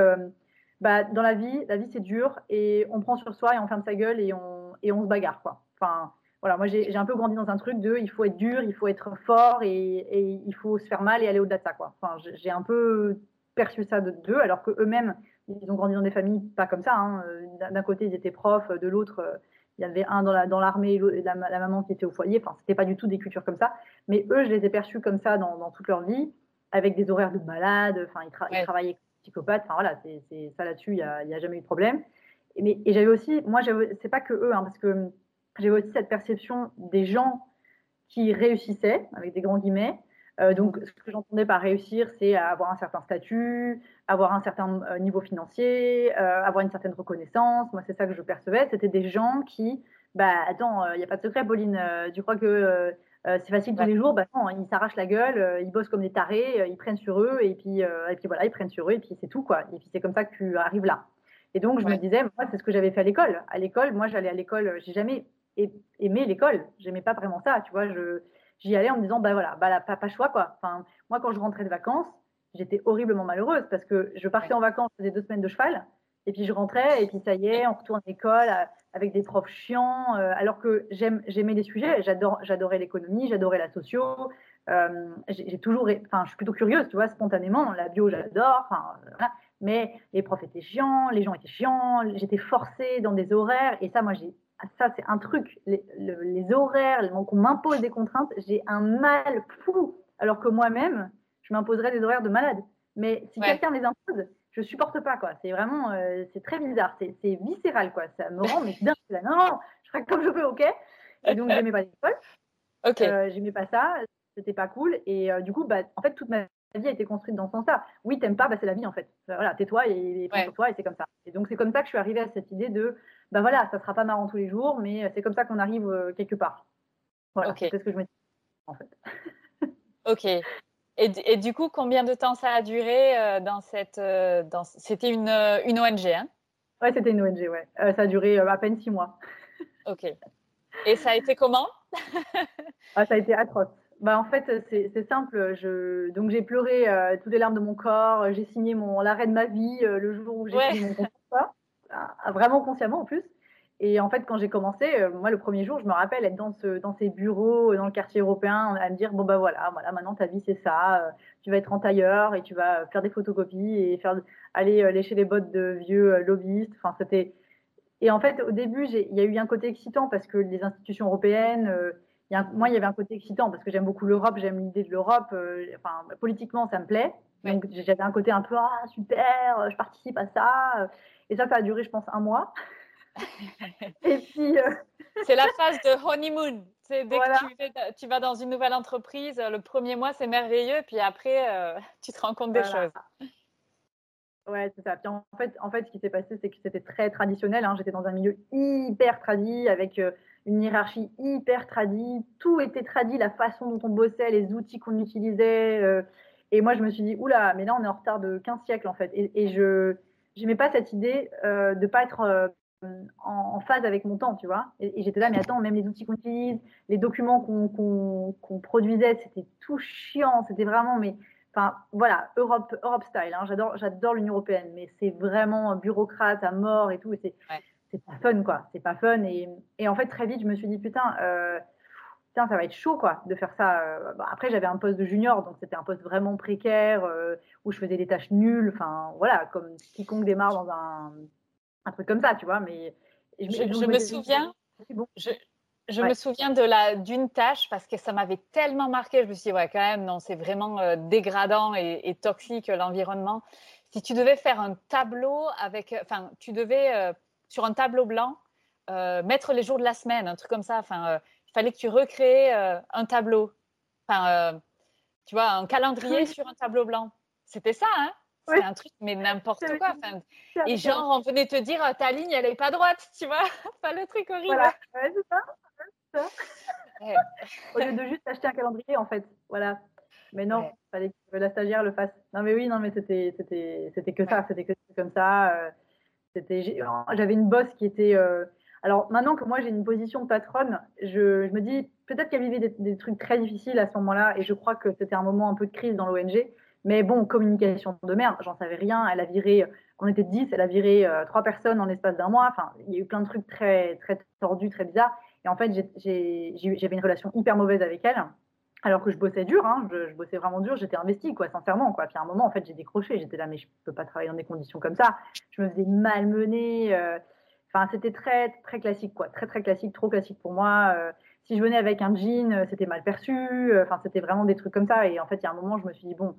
Bah, dans la vie, la vie, c'est dur et on prend sur soi et on ferme sa gueule et on, et on se bagarre. Quoi. Enfin, voilà, moi j'ai un peu grandi dans un truc de il faut être dur, il faut être fort et, il faut se faire mal et aller au-delà de ça. Quoi. Enfin, j'ai un peu perçu ça de d'eux, alors qu'eux-mêmes, ils ont grandi dans des familles pas comme ça. Hein. D'un côté, ils étaient profs, de l'autre, il y avait un dans l'armée la, et la, la, maman qui était au foyer. Enfin, c'était pas du tout des cultures comme ça. Mais eux, je les ai perçus comme ça dans, dans toute leur vie, avec des horaires de malade. Enfin, ils, travaillaient comme psychopathes. Enfin, voilà, c'est ça là-dessus, il n'y a, a, jamais eu de problème. Et, mais, et j'avais aussi, moi, c'est pas que eux, hein, parce que j'ai aussi cette perception des gens qui réussissaient, avec des grands guillemets, donc, ce que j'entendais par réussir, c'est avoir un certain statut, avoir un certain niveau financier, avoir une certaine reconnaissance. Moi, c'est ça que je percevais. C'était des gens qui, bah, attends, il n'y a pas de secret, Pauline. tu crois que c'est facile tous les jours? Bah non, ils s'arrachent la gueule, ils bossent comme des tarés, ils prennent sur eux, et puis, et puis voilà, ils prennent sur eux, et puis c'est tout, quoi. Et puis c'est comme ça que tu arrives là. Et donc, je me disais, moi, c'est ce que j'avais fait à l'école. À l'école, moi, j'allais à l'école, j'ai jamais aimé l'école. J'aimais pas vraiment ça, tu vois. J'y allais en me disant, bah voilà, bah, pas, pas choix, quoi. Enfin, moi, quand je rentrais de vacances, j'étais horriblement malheureuse parce que je partais en vacances, faisais deux semaines de cheval, et puis je rentrais, et puis ça y est, on retourne à l'école avec des profs chiants, euh, alors que j'aimais les sujets, j'adorais l'économie, j'adorais la socio, euh, j'ai, toujours, enfin, je suis plutôt curieuse, tu vois, spontanément, la bio, j'adore, enfin, mais les profs étaient chiants, les gens étaient chiants, j'étais forcée dans des horaires, et ça, moi, j'ai ça, c'est un truc. Les, les horaires, qu'on m'impose des contraintes, j'ai un mal fou. Alors que moi-même, je m'imposerais des horaires de malade. Mais si quelqu'un les impose, je supporte pas, quoi. C'est vraiment, euh, c'est très bizarre. C'est viscéral, quoi. Ça me rend, mais dingue. non, non, je ferai comme je peux, ok? Et donc, j'aimais pas l'école. Ok. Euh, j'aimais pas ça. C'était pas cool. Et euh, du coup, bah, en fait, toute ma vie a été construite dans ce sens-là. Oui, t'aimes pas, bah, c'est la vie, en fait. Voilà, tais-toi et, et prends toi, et c'est comme ça. Et donc, c'est comme ça que je suis arrivée à cette idée de ben voilà, ça sera pas marrant tous les jours, mais euh, c'est comme ça qu'on arrive euh, quelque part. Voilà, c'est ce que je me dis en fait. ok. Et, du coup, combien de temps ça a duré euh, dans cette. dans... C'était une, une ONG, hein? Ouais, c'était une ONG, ouais. ça a duré à peine six mois. ok. Et ça a été comment? Ah, Ça a été atroce. Bah, en fait, c'est simple. Je... Donc, j'ai pleuré toutes les larmes de mon corps. J'ai signé mon l'arrêt de ma vie le jour où j'ai signé mon contrat vraiment consciemment en plus. Et en fait, quand j'ai commencé, euh, moi, le premier jour, je me rappelle être dans, ce, dans ces bureaux, dans le quartier européen, à me dire bon, bah voilà, voilà maintenant ta vie, c'est ça. Euh, tu vas être en tailleur et tu vas faire des photocopies et faire, aller euh, lécher les bottes de vieux lobbyistes. Enfin, c'était. Et en fait, au début, il y a eu un côté excitant parce que les institutions européennes, y a moi, il y avait un côté excitant parce que j'aime beaucoup l'Europe, j'aime l'idée de l'Europe. enfin, politiquement, ça me plaît. Donc, j'avais un côté un peu ah, super, je participe à ça. Et ça, ça a duré, je pense, un mois. et puis. Euh, c'est la phase de honeymoon. C'est dès que tu, vas dans une nouvelle entreprise, le premier mois, c'est merveilleux. Puis après, euh, tu te rends compte des choses. Ouais, c'est ça. Puis en fait, en fait, ce qui s'est passé, c'est que c'était très traditionnel. Hein. J'étais dans un milieu hyper tradit, avec euh, une hiérarchie hyper tradie. Tout était tradit, la façon dont on bossait, les outils qu'on utilisait. et moi, je me suis dit, oula, mais là, on est en retard de 15 siècles, en fait. Et, je, j'aimais pas cette idée euh, de pas être euh, en, phase avec mon temps, tu vois. Et, j'étais là, mais attends, même les outils qu'on utilise, les documents qu'on produisait, c'était tout chiant. C'était vraiment, mais enfin, voilà, Europe, Europe style. Hein. J'adore, l'Union européenne, mais c'est vraiment bureaucrate à mort et tout. C'est pas fun, quoi. C'est pas fun. Et, et, en fait, très vite, je me suis dit, putain. Euh, ça va être chaud quoi de faire ça. Euh, après j'avais un poste de junior, donc c'était un poste vraiment précaire euh, où je faisais des tâches nulles. Enfin voilà, comme quiconque démarre dans un, un truc comme ça, tu vois. Mais je, me souviens. Je, me souviens de la d'une tâche parce que ça m'avait tellement marqué. Je me suis dit ouais quand même non c'est vraiment euh, dégradant et, toxique l'environnement. Si tu devais faire un tableau avec, enfin tu devais sur un tableau blanc mettre les jours de la semaine, un truc comme ça. Enfin il fallait que tu recrées euh, un tableau. Enfin, euh, tu vois, un calendrier sur un tableau blanc. C'était ça, hein C'était un truc, mais n'importe quoi. Enfin, et genre, on venait te dire, ta ligne, elle n'est pas droite, tu vois Enfin, le truc horrible. Voilà, c'est ça. ça. Au lieu de juste acheter un calendrier, en fait. Voilà. Mais non, il fallait que la stagiaire le fasse. Non, mais oui, non, mais c'était, c'était, c'était que ça. C'était que comme ça. Euh, c'était, j'avais une bosse qui était alors maintenant que moi j'ai une position de patronne, je, me dis peut-être qu'elle vivait des, trucs très difficiles à ce moment-là et je crois que c'était un moment un peu de crise dans l'ONG. Mais bon, communication de merde, j'en savais rien. Elle a viré, on était 10, elle a viré euh, trois personnes en l'espace d'un mois. Enfin, il y a eu plein de trucs très, très tordus, très bizarres. Et en fait, j'avais une relation hyper mauvaise avec elle. Alors que je bossais dur, hein, je, bossais vraiment dur, j'étais investie, quoi, sincèrement, quoi. Puis à un moment, en fait, j'ai décroché, j'étais là, mais je peux pas travailler dans des conditions comme ça. Je me faisais malmener. Euh, Enfin, c'était très, très classique, quoi. Très, très classique, trop classique pour moi. Euh, si je venais avec un jean, euh, c'était mal perçu. Enfin, c'était vraiment des trucs comme ça. Et en fait, il y a un moment, je me suis dit, bon,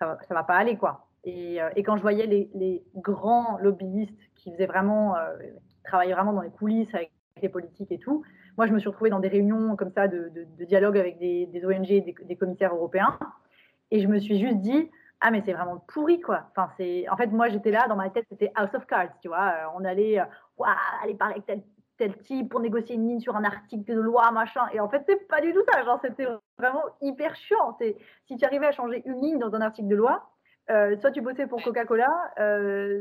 ça va, va pas aller, quoi. Et, et quand je voyais les, les, grands lobbyistes qui faisaient vraiment, qui travaillaient vraiment dans les coulisses avec les politiques et tout, moi, je me suis retrouvée dans des réunions comme ça de, dialogue avec des, ONG, des, commissaires européens, et je me suis juste dit, ah mais c'est vraiment pourri quoi. Enfin c'est, en fait moi j'étais là dans ma tête c'était House of Cards, tu vois. Euh, on allait, euh, aller parler avec tel, type pour négocier une ligne sur un article de loi machin. Et en fait c'est pas du tout ça. Genre c'était vraiment hyper chiant. Si tu arrivais à changer une ligne dans un article de loi, euh, soit tu bossais pour Coca-Cola,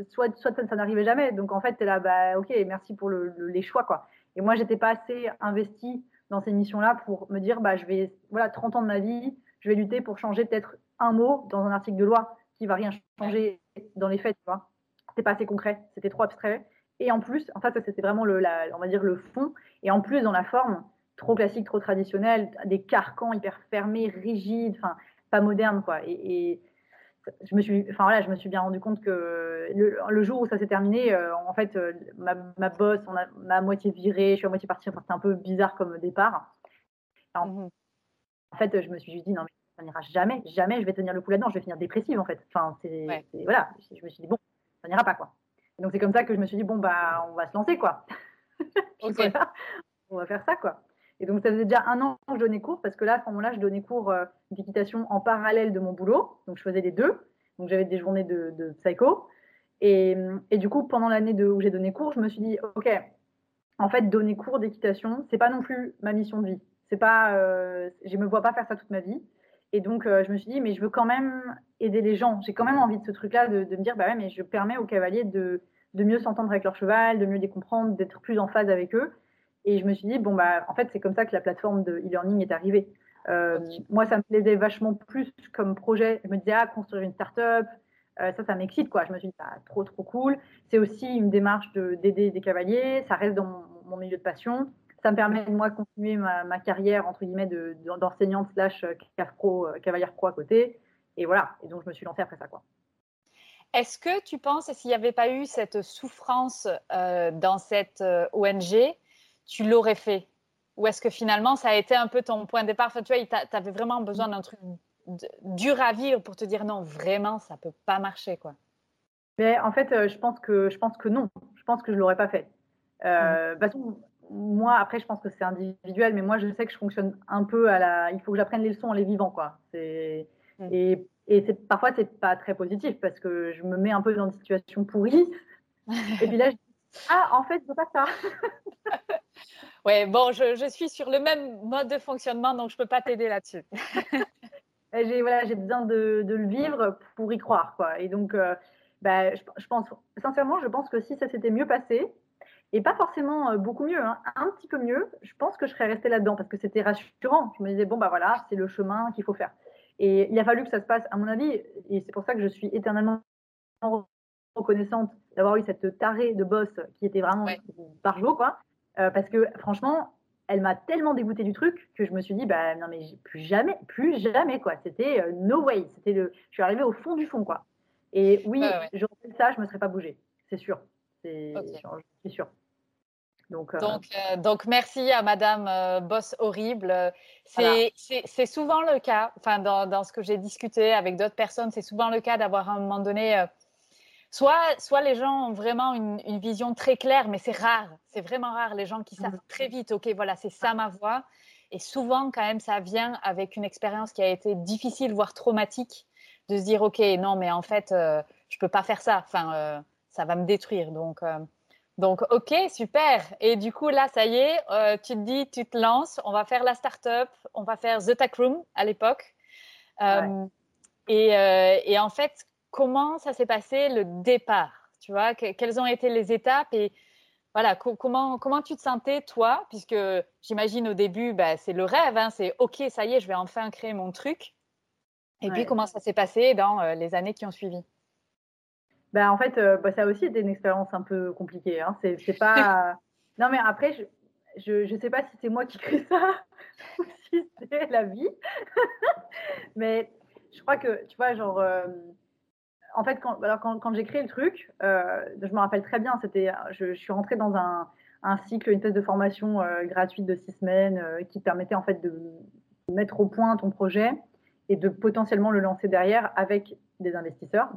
soit, soit ça, n'arrivait jamais. Donc en fait, tu es là, bah, ok, merci pour les choix. quoi. Et moi, j'étais pas assez investie dans ces missions-là pour me dire, bah, je vais, voilà, 30 ans de ma vie, je vais lutter pour changer peut-être un mot dans un article de loi qui va rien changer dans les faits, tu vois. Pas assez concret, c'était trop abstrait. Et en plus, en fait, c'était vraiment le, on va dire le fond. Et en plus, dans la forme, trop classique, trop traditionnelle, des carcans hyper fermés, rigides, enfin, pas modernes, quoi. Je me suis, enfin voilà, je me suis bien rendu compte que le, jour où ça s'est terminé, euh, en fait, euh, ma, ma boss, on m'a moitié virée, je suis à moitié partie, enfin, c'était un peu bizarre comme départ. Mmh en fait, je me suis dit, non, mais ça n'ira jamais, jamais je vais tenir le coup là-dedans, je vais finir dépressive en fait. Enfin, c'est, voilà, je me suis dit bon, ça n'ira pas quoi. donc c'est comme ça que je me suis dit bon bah on va se lancer quoi. on va faire ça quoi. Et donc ça faisait déjà un an que je donnais cours parce que là à ce moment-là je donnais cours euh, d'équitation en parallèle de mon boulot, donc je faisais les deux. Donc j'avais des journées de, de psycho. Et, et, du coup pendant l'année où j'ai donné cours, je me suis dit ok, en fait donner cours d'équitation c'est pas non plus ma mission de vie. C'est pas, euh, je me vois pas faire ça toute ma vie. Et donc, euh, je me suis dit, mais je veux quand même aider les gens. J'ai quand même envie de ce truc-là, de, me dire, bah ouais, mais je permets aux cavaliers de, de mieux s'entendre avec leur cheval, de mieux les comprendre, d'être plus en phase avec eux. Et je me suis dit, bon, bah, en fait, c'est comme ça que la plateforme de e-learning est arrivée. Euh, moi, ça me plaisait vachement plus comme projet. Je me disais, ah, construire une start-up, euh, ça, ça m'excite, quoi. Je me suis dit, ah, trop, trop cool. C'est aussi une démarche d'aider des cavaliers. Ça reste dans mon, mon milieu de passion ça me permet de moi continuer ma, carrière entre guillemets d'enseignante slash euh, pro, euh, cavalière pro à côté. Et voilà. Et donc je me suis lancée après ça quoi. Est-ce que tu penses, s'il n'y avait pas eu cette souffrance dans cette ONG, tu l'aurais fait? Ou est-ce que finalement, ça a été un peu ton point de départ? Enfin, Tu vois, tu avais vraiment besoin d'un truc dur à vivre pour te dire non, vraiment, ça ne peut pas marcher. quoi. Mais en fait, je, pense que, je pense que non. Je pense que je ne l'aurais pas fait. Euh, mmh moi, après, je pense que c'est individuel, mais moi, je sais que je fonctionne un peu à la. Il faut que j'apprenne les leçons en les vivant, quoi. C'est... Mm. Et, et parfois, c'est pas très positif parce que je me mets un peu dans une situation pourrie. et puis là, je dis Ah, en fait, je veux pas ça. ouais, bon, je, je, suis sur le même mode de fonctionnement, donc je peux pas t'aider là-dessus. j'ai, voilà, besoin de, de, le vivre pour y croire, quoi. Et donc, euh, bah, je, je pense, sincèrement, je pense que si ça s'était mieux passé, et pas forcément euh, beaucoup mieux, hein. un petit peu mieux, je pense que je serais restée là-dedans parce que c'était rassurant. Je me disais, bon, bah voilà, c'est le chemin qu'il faut faire. Et il a fallu que ça se passe, à mon avis, et c'est pour ça que je suis éternellement reconnaissante d'avoir eu cette tarée de boss qui était vraiment par jour, quoi. Euh, parce que franchement, elle m'a tellement dégoûté du truc que je me suis dit, bah non, mais plus jamais, plus jamais, quoi. C'était euh, no way. C'était le, je suis arrivée au fond du fond, quoi. Et oui, j'aurais fait ça, je me serais pas bougée, c'est sûr. C'est sûr. Donc, euh, donc, euh, donc, merci à Madame euh, Boss Horrible. C'est souvent le cas, enfin, dans, dans ce que j'ai discuté avec d'autres personnes, c'est souvent le cas d'avoir à un moment donné, soit, soit les gens ont vraiment une, une vision très claire, mais c'est rare, c'est vraiment rare, les gens qui savent mmh. très vite, OK, voilà, c'est ça ma voix. Et souvent, quand même, ça vient avec une expérience qui a été difficile, voire traumatique, de se dire, OK, non, mais en fait, je peux pas faire ça. Enfin, ça va me détruire. Donc, euh, donc, ok, super. Et du coup, là, ça y est, euh, tu te dis, tu te lances, on va faire la start-up, on va faire The Tech Room à l'époque. Euh, et, et, en fait, comment ça s'est passé le départ Tu vois, quelles ont été les étapes et voilà, comment, comment tu te sentais, toi? Puisque j'imagine au début, bah, c'est le rêve, hein, c'est OK, ça y est, je vais enfin créer mon truc. Et puis, comment ça s'est passé dans les années qui ont suivi? Bah, en fait, euh, bah, ça a aussi été une expérience un peu compliquée. Hein. C'est pas. non, mais après, je ne sais pas si c'est moi qui crée ça ou si c'est la vie. mais je crois que, tu vois, genre. Euh, en fait, quand, alors quand, quand j'ai créé le truc, euh, je me rappelle très bien, c'était, je, je, suis rentrée dans un, un, cycle, une thèse de formation gratuite de six semaines qui permettait en fait de mettre au point ton projet et de potentiellement le lancer derrière avec des investisseurs.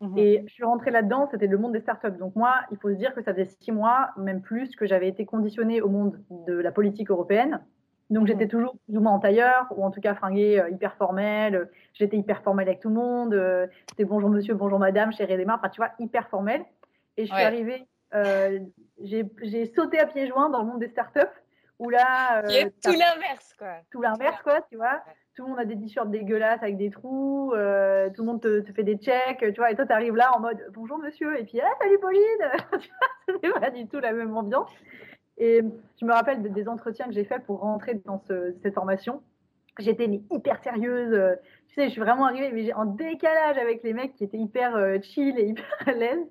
Mhm. Et je suis rentrée là-dedans, c'était le monde des startups. Donc moi, il faut se dire que ça faisait six mois, même plus, que j'avais été conditionnée au monde de la politique européenne. Donc j'étais mhm. toujours plus ou moins en tailleur, ou en tout cas fringuée euh, hyper formelle. J'étais hyper formelle avec tout le monde. Euh, c'était bonjour monsieur, bonjour madame, chérie des mains, enfin tu vois, hyper formelle. Et je suis arrivée, euh, j'ai sauté à pieds joints dans le monde des startups, où là... tout l'inverse, quoi. Tout l'inverse, quoi, tu vois tout le monde a des t-shirts dégueulasses avec des trous, tout le monde te, fait des checks, tu vois, et toi, tu arrives là en mode bonjour monsieur, et puis ah, salut Pauline C'est pas du tout la même ambiance. Et je me rappelle des entretiens que j'ai faits pour rentrer dans cette formation. J'étais hyper sérieuse, tu sais, je suis vraiment arrivée mais en décalage avec les mecs qui étaient hyper euh, chill et hyper à l'aise.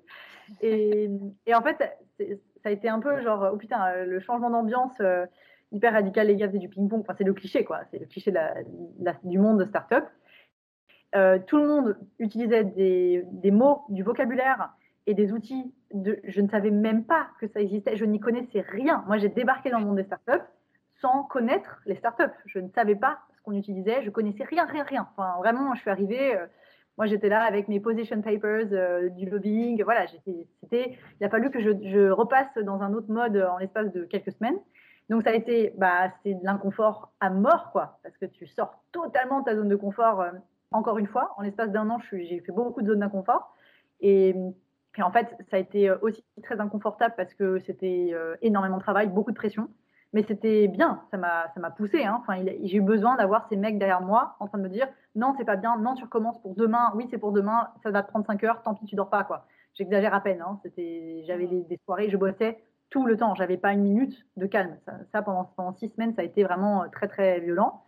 Et, en fait, ça a été un peu genre, oh putain, le changement d'ambiance. Euh, hyper radical, les gars, c'est du ping-pong. Enfin, c'est le cliché, quoi. C'est le cliché du monde de start-up. Euh, tout le monde utilisait des, mots, du vocabulaire et des outils. Je ne savais même pas que ça existait. Je n'y connaissais rien. Moi, j'ai débarqué dans le monde des startups sans connaître les startups. Je ne savais pas ce qu'on utilisait. Je connaissais rien, rien, rien. Enfin, vraiment, je suis arrivée. Euh, moi, j'étais là avec mes position papers, euh, du lobbying. Voilà, c'était. Il a fallu que je, repasse dans un autre mode en l'espace de quelques semaines. Donc ça a été, bah, c'est de l'inconfort à mort, quoi, parce que tu sors totalement de ta zone de confort. Euh, encore une fois, en l'espace d'un an, j'ai fait beaucoup de zones d'inconfort. Et, en fait, ça a été euh, aussi très inconfortable parce que c'était euh, énormément de travail, beaucoup de pression. Mais c'était bien, ça m'a, poussé. Hein. Enfin, j'ai eu besoin d'avoir ces mecs derrière moi en train de me dire non, c'est pas bien, non, tu recommences pour demain, oui, c'est pour demain, ça va te prendre 5 heures, tant pis, tu dors pas. quoi. J'exagère à peine. Hein. J'avais mmh. des, soirées, je bossais tout le temps. J'avais pas une minute de calme. Ça, pendant, pendant, six semaines, ça a été vraiment euh, très, très violent.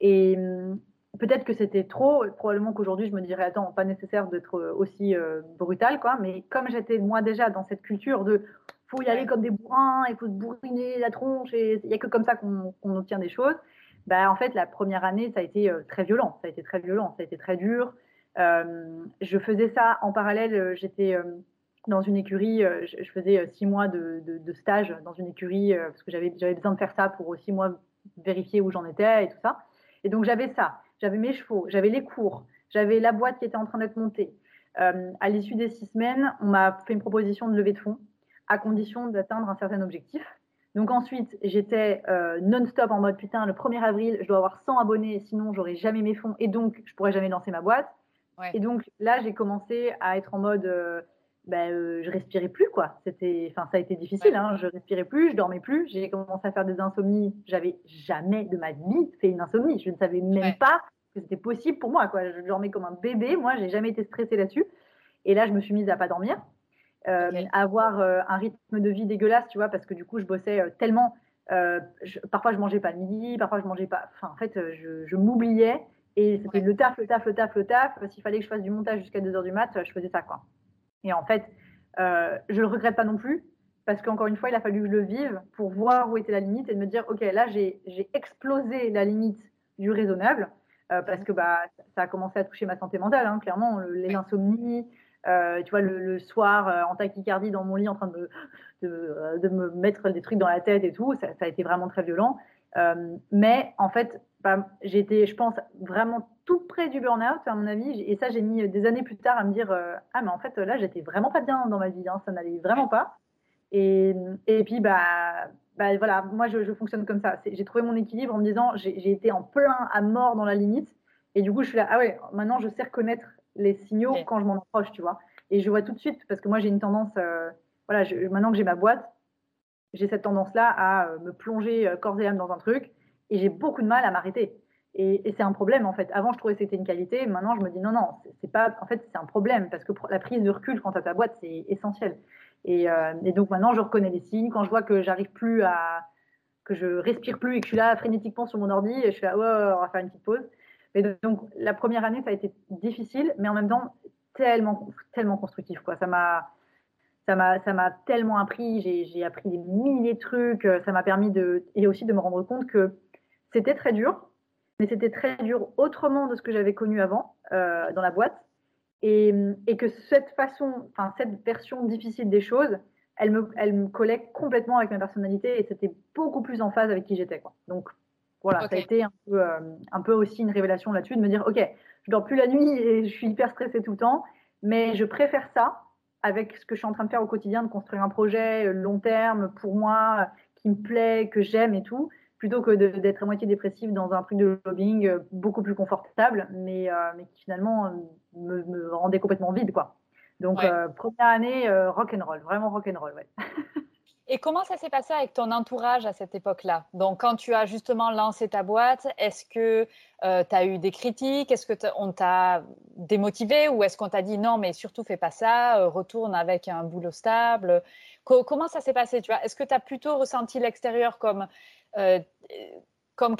Et hum, peut-être que c'était trop. Probablement qu'aujourd'hui, je me dirais, attends, pas nécessaire d'être euh, aussi euh, brutal, quoi. Mais comme j'étais, moi, déjà dans cette culture de faut y aller comme des bourrins, il faut se bourriner la tronche, et il n'y a que comme ça qu'on obtient des choses. Bah, en fait, la première année, ça a été très violent. Ça a été très violent, ça a été très dur. je faisais ça en parallèle. J'étais dans une écurie, euh, je, faisais euh, six mois de, stage dans une écurie euh, parce que j'avais besoin de faire ça pour six mois vérifier où j'en étais et tout ça. Et donc j'avais ça, j'avais mes chevaux, j'avais les cours, j'avais la boîte qui était en train d'être montée. à l'issue des six semaines, on m'a fait une proposition de levée de fonds à condition d'atteindre un certain objectif. Donc ensuite, j'étais non-stop en mode putain, le 1er avril, je dois avoir 100 abonnés, sinon j'aurai jamais mes fonds et donc je pourrais jamais lancer ma boîte. Et donc là, j'ai commencé à être en mode ben, euh, je respirais plus quoi. C'était, enfin ça a été difficile. Hein. Je respirais plus, je dormais plus. J'ai commencé à faire des insomnies. J'avais jamais de ma vie fait une insomnie. Je ne savais même pas que c'était possible pour moi quoi. Je dormais comme un bébé. Moi, j'ai jamais été stressée là-dessus. Et là, je me suis mise à pas dormir, euh, avoir euh, un rythme de vie dégueulasse, tu vois, parce que du coup, je bossais tellement. parfois, je mangeais pas le midi, parfois, je mangeais pas. Enfin, en fait, je, je m'oubliais. Et c'était le taf, le taf, le taf, le taf. S'il fallait que je fasse du montage jusqu'à 2 heures du mat, je faisais ça, quoi. Et en fait, euh, je ne le regrette pas non plus, parce qu'encore une fois, il a fallu que je le vive pour voir où était la limite et de me dire, OK, là, j'ai explosé la limite du raisonnable, euh, parce que bah, ça a commencé à toucher ma santé mentale, hein, clairement, les insomnies. Euh, tu vois, le, soir, en tachycardie dans mon lit, en train de, de, de, me mettre des trucs dans la tête et tout, ça, ça a été vraiment très violent. Mais en fait, bah, j'ai été, je pense, vraiment tout près du burn-out, à mon avis. Et ça, j'ai mis des années plus tard à me dire euh, Ah, mais en fait, là, j'étais vraiment pas bien dans ma vie. Hein, ça n'allait vraiment pas. Et, et puis, bah, bah, voilà, moi, je, fonctionne comme ça. J'ai trouvé mon équilibre en me disant J'ai été en plein à mort dans la limite. Et du coup, je suis là Ah ouais, maintenant, je sais reconnaître les signaux quand je m'en approche, tu vois. Et je vois tout de suite, parce que moi, j'ai une tendance, euh, voilà, je, maintenant que j'ai ma boîte, j'ai cette tendance-là à euh, me plonger corps et âme dans un truc et j'ai beaucoup de mal à m'arrêter. Et, c'est un problème en fait. Avant, je trouvais que c'était une qualité. Maintenant, je me dis non, non, c'est pas. En fait, c'est un problème parce que la prise de recul quant à ta boîte, c'est essentiel. Euh, et, donc maintenant, je reconnais les signes. Quand je vois que j'arrive plus à, que je respire plus et que je suis là frénétiquement sur mon ordi, je suis là, oh, on va faire une petite pause. Mais donc, la première année, ça a été difficile, mais en même temps tellement, tellement constructif. Quoi. Ça m'a, ça m'a, tellement appris. J'ai, appris des milliers de trucs. Ça m'a permis de, et aussi de me rendre compte que c'était très dur, mais c'était très dur autrement de ce que j'avais connu avant euh, dans la boîte. Et, que cette façon, enfin cette version difficile des choses, elle me, elle me collait complètement avec ma personnalité et c'était beaucoup plus en phase avec qui j'étais. Donc voilà, ça a été un peu, euh, un peu aussi une révélation là-dessus de me dire, ok, je dors plus la nuit et je suis hyper stressée tout le temps. Mais je préfère ça avec ce que je suis en train de faire au quotidien, de construire un projet long terme pour moi, qui me plaît, que j'aime et tout, plutôt que d'être à moitié dépressive dans un truc de lobbying beaucoup plus confortable, mais, mais qui finalement me, me, rendait complètement vide, quoi. Donc, première année, rock and roll, vraiment rock and roll, ouais. Et comment ça s'est passé avec ton entourage à cette époque-là? Donc, quand tu as justement lancé ta boîte, est-ce que euh, tu as eu des critiques? Est-ce qu'on t'a démotivé Ou est-ce qu'on t'a dit non, mais surtout fais pas ça, euh, retourne avec un boulot stable? Comment ça s'est passé tu Est-ce que tu as plutôt ressenti l'extérieur comme, euh, comme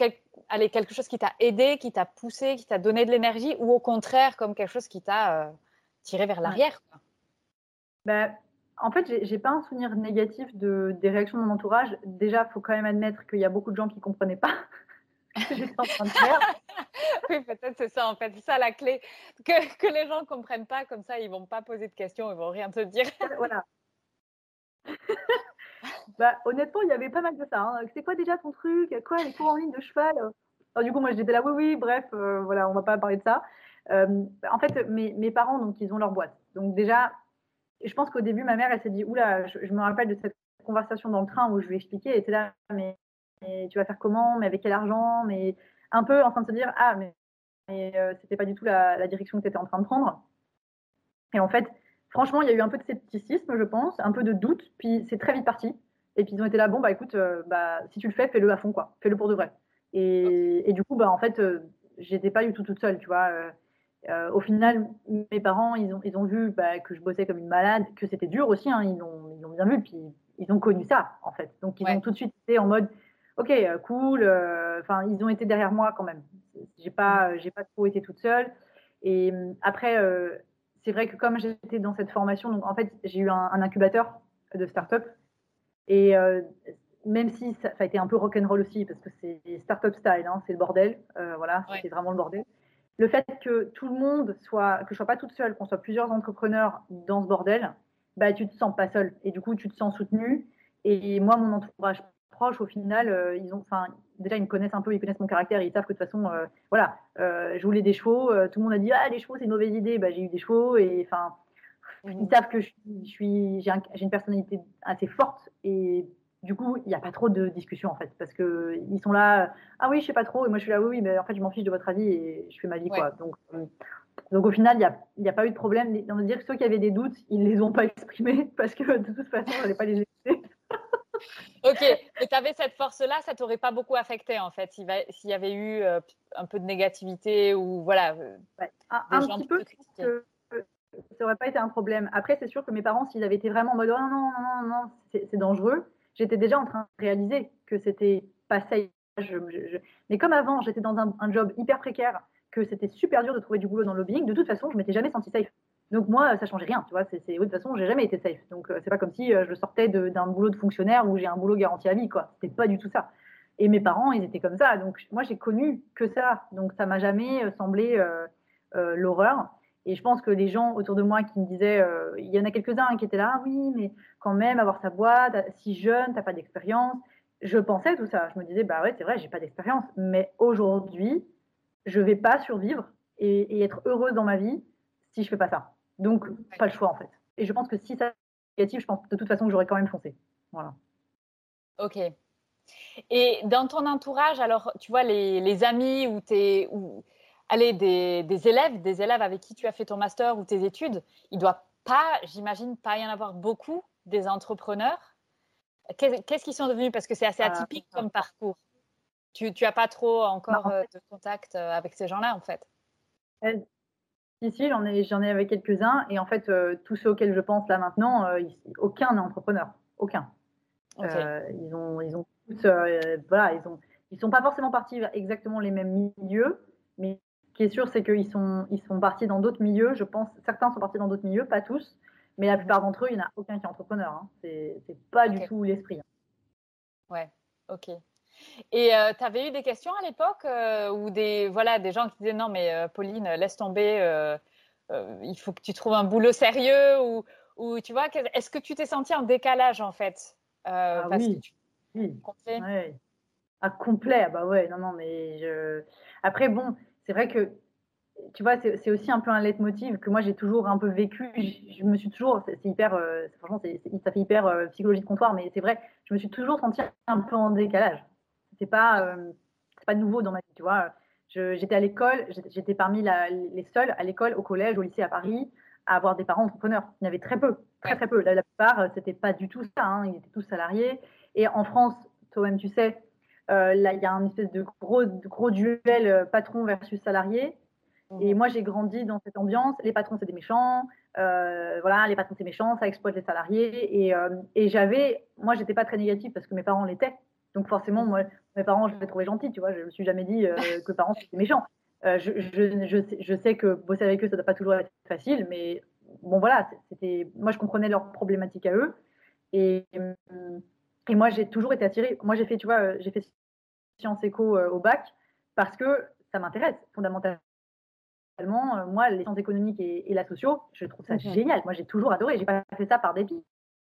allez, quelque chose qui t'a aidé, qui t'a poussé, qui t'a donné de l'énergie Ou au contraire, comme quelque chose qui t'a tiré vers l'arrière ben, en fait, j'ai pas un souvenir négatif de, des réactions de mon entourage. Déjà, il faut quand même admettre qu'il y a beaucoup de gens qui ne comprenaient pas ce que j'étais en train de faire. oui, peut-être c'est ça en fait, c'est ça la clé. Que, que les gens ne comprennent pas, comme ça, ils vont pas poser de questions, ils vont rien te dire. voilà. bah, honnêtement, il y avait pas mal de ça. Hein. C'est quoi déjà ton truc? Quoi, les cours en ligne de cheval? Alors, Du coup, moi, j'étais là, oui, oui, bref, euh, voilà, on va pas parler de ça. Euh, en fait, mes, mes parents, donc, ils ont leur boîte. Donc déjà, et je pense qu'au début, ma mère, elle s'est dit, oula, je, je, me rappelle de cette conversation dans le train où je lui ai expliqué, elle était là, mais, tu vas faire comment, mais avec quel argent, mais un peu en train de se dire, ah, mais, mais euh, c'était pas du tout la, la direction que tu étais en train de prendre. Et en fait, franchement, il y a eu un peu de scepticisme, je pense, un peu de doute, puis c'est très vite parti. Et puis ils ont été là, bon, bah écoute, euh, bah, si tu le fais, fais-le à fond, quoi. Fais-le pour de vrai. Et, et, du coup, bah, en fait, euh, j'étais pas du tout toute seule, tu vois. Euh, euh, au final, mes parents, ils ont, ils ont vu bah, que je bossais comme une malade, que c'était dur aussi, hein, ils ont bien vu, puis ils ont connu ça, en fait. Donc, ils ouais. ont tout de suite été en mode, OK, euh, cool, euh, enfin, ils ont été derrière moi quand même. J'ai pas, j'ai pas trop été toute seule. Et après, c'est vrai que comme j'étais dans cette formation, donc en fait, j'ai eu un, un, incubateur de start-up. Et même si ça, ça, a été un peu rock'n'roll aussi, parce que c'est start-up style, hein, c'est le bordel, voilà, ouais. c'est vraiment le bordel le fait que tout le monde soit, que je sois pas toute seule, qu'on soit plusieurs entrepreneurs dans ce bordel, bah tu te sens pas seule et du coup tu te sens soutenue. Et moi, mon entourage proche, au final, euh, ils ont, enfin, déjà ils me connaissent un peu, ils connaissent mon caractère, ils savent que de toute façon, euh, voilà, euh, je voulais des chevaux. Tout le monde a dit ah les chevaux c'est une mauvaise idée, bah j'ai eu des chevaux et enfin, ils savent que je, je suis, j'ai un, une personnalité assez forte et du coup, il n'y a pas trop de discussion en fait, parce que ils sont là, ah oui, je sais pas trop, et moi je suis là, oui, oui, mais en fait, je m'en fiche de votre avis et je fais ma vie, ouais. quoi. Donc, euh, donc au final, il n'y a, y a, pas eu de problème. On va dire que ceux qui avaient des doutes, ils ne les ont pas exprimés, parce que de toute façon, on n'allait pas les écouter. ok, mais tu avais cette force-là, ça t'aurait pas beaucoup affecté en fait, s'il y avait eu euh, un peu de négativité ou voilà. Euh, ouais. Un, un petit peu. Que, ça n'aurait pas été un problème. Après, c'est sûr que mes parents, s'ils avaient été vraiment en mode oh, non, non, non, non, c'est dangereux, j'étais déjà en train de réaliser que c'était pas safe. Mais comme avant, j'étais dans un, job hyper précaire, que c'était super dur de trouver du boulot dans le lobbying, de toute façon, je m'étais jamais senti safe. Donc moi, ça changeait rien, tu vois. C'est, de toute façon, j'ai jamais été safe. Donc euh, c'est pas comme si euh, je sortais d'un boulot de fonctionnaire où j'ai un boulot garanti à vie, quoi. C'était pas du tout ça. Et mes parents, ils étaient comme ça. Donc moi, j'ai connu que ça. Donc ça m'a jamais euh, semblé l'horreur. Et je pense que les gens autour de moi qui me disaient, euh, il y en a quelques-uns qui étaient là, ah oui, mais quand même, avoir sa boîte, si jeune, t'as pas d'expérience. Je pensais tout ça. Je me disais, bah ouais, c'est vrai, j'ai pas d'expérience. Mais aujourd'hui, je vais pas survivre et, et, être heureuse dans ma vie si je fais pas ça. Donc, pas le choix en fait. Et je pense que si ça est négatif, je pense de toute façon que j'aurais quand même foncé. Voilà. Ok. Et dans ton entourage, alors, tu vois, les, les amis ou tes. Ou allez, des, des, élèves, des élèves avec qui tu as fait ton master ou tes études, il ne doit pas, j'imagine, pas y en avoir beaucoup des entrepreneurs. Qu'est-ce qu'ils sont devenus? Parce que c'est assez atypique ah, comme parcours. Tu n'as pas trop encore non, en fait, de contact euh, avec ces gens-là, en fait euh, Ici, j'en ai, j'en ai avec quelques-uns. Et en fait, euh, tous ceux auxquels je pense là maintenant, euh, aucun n'est entrepreneur. Aucun. Okay. Euh, ils ont, ils ont tous, euh, voilà, ils ont, ils sont pas forcément partis exactement les mêmes milieux, mais qui est sûr, c'est qu'ils sont, ils sont partis dans d'autres milieux. Je pense, certains sont partis dans d'autres milieux, pas tous, mais la plupart d'entre eux, il n'y en a aucun qui est entrepreneur. Hein. C'est, c'est pas okay. du tout l'esprit. Hein. Ouais, ok. Et euh, tu avais eu des questions à l'époque euh, ou des, voilà, des gens qui disaient non, mais euh, Pauline, laisse tomber, euh, euh, il faut que tu trouves un boulot sérieux ou, ou tu vois, est-ce que tu t'es senti en décalage en fait ah, parce oui. que tu... oui. Complet ouais. Ah, complet, bah ouais, non, non, mais je... Après, bon, c'est vrai que tu vois, c'est aussi un peu un leitmotiv que moi j'ai toujours un peu vécu. Je, me suis toujours, c'est hyper, euh, franchement, ça fait hyper euh, psychologie de comptoir, mais c'est vrai, je me suis toujours sentie un peu en décalage. C'est pas, euh, pas nouveau dans ma vie, tu vois. J'étais à l'école, j'étais parmi les seuls à l'école, au collège, au lycée à Paris, à avoir des parents entrepreneurs. Il y en avait très peu, très très peu. La, la plupart, c'était pas du tout ça. Hein. Ils étaient tous salariés. Et en France, toi-même, tu sais, là, il y a un espèce de gros, de gros duel patron versus salarié. Et moi, j'ai grandi dans cette ambiance. Les patrons, c'est des méchants. Euh, voilà, les patrons, c'est méchant. Ça exploite les salariés. Et, euh, et j'avais, moi, j'étais pas très négative parce que mes parents l'étaient. Donc forcément, moi, mes parents, je les trouvais gentils. Tu vois, je me suis jamais dit euh, que parents c'était méchants. Euh, je, je, je, sais, je, sais, que bosser avec eux, ça doit pas toujours être facile, mais bon, voilà, c'était, moi, je comprenais leurs problématiques à eux. Et, et moi, j'ai toujours été attirée. Moi, j'ai fait, tu vois, j'ai fait sciences éco au bac parce que ça m'intéresse fondamentalement euh, moi, les sciences économiques et, la socio, je trouve ça génial. Moi, j'ai toujours adoré. J'ai pas fait ça par dépit.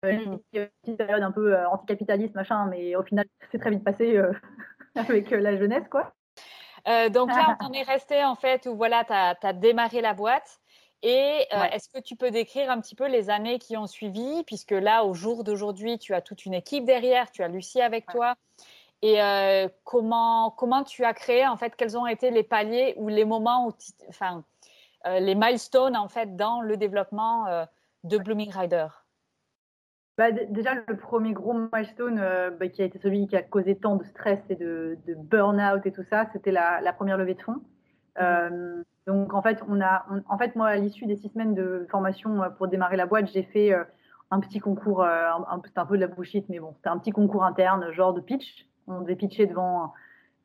Euh, mmh. Une petite période un peu euh, anticapitaliste, machin, mais au final, c'est très vite passé avec la jeunesse, quoi. donc là, on est resté en fait où voilà, tu as, démarré la boîte. Et est-ce que tu peux décrire un petit peu les années qui ont suivi? Puisque là, au jour d'aujourd'hui, tu as toute une équipe derrière, tu as Lucie avec toi. Et euh, comment, comment tu as créé, en fait, quels ont été les paliers ou les moments, où enfin, euh, les milestones, en fait, dans le développement euh, de Blooming Rider? Bah, Déjà, le premier gros milestone bah, qui a été celui qui a causé tant de stress et de, de burn-out et tout ça, c'était la, la, première levée de fonds. Mmh. donc, en fait, on a, en fait, moi, à l'issue des six semaines de formation pour démarrer la boîte, j'ai fait un petit concours, c'était un peu de la bullshit, mais bon, c'était un petit concours interne, genre de pitch on devait pitcher devant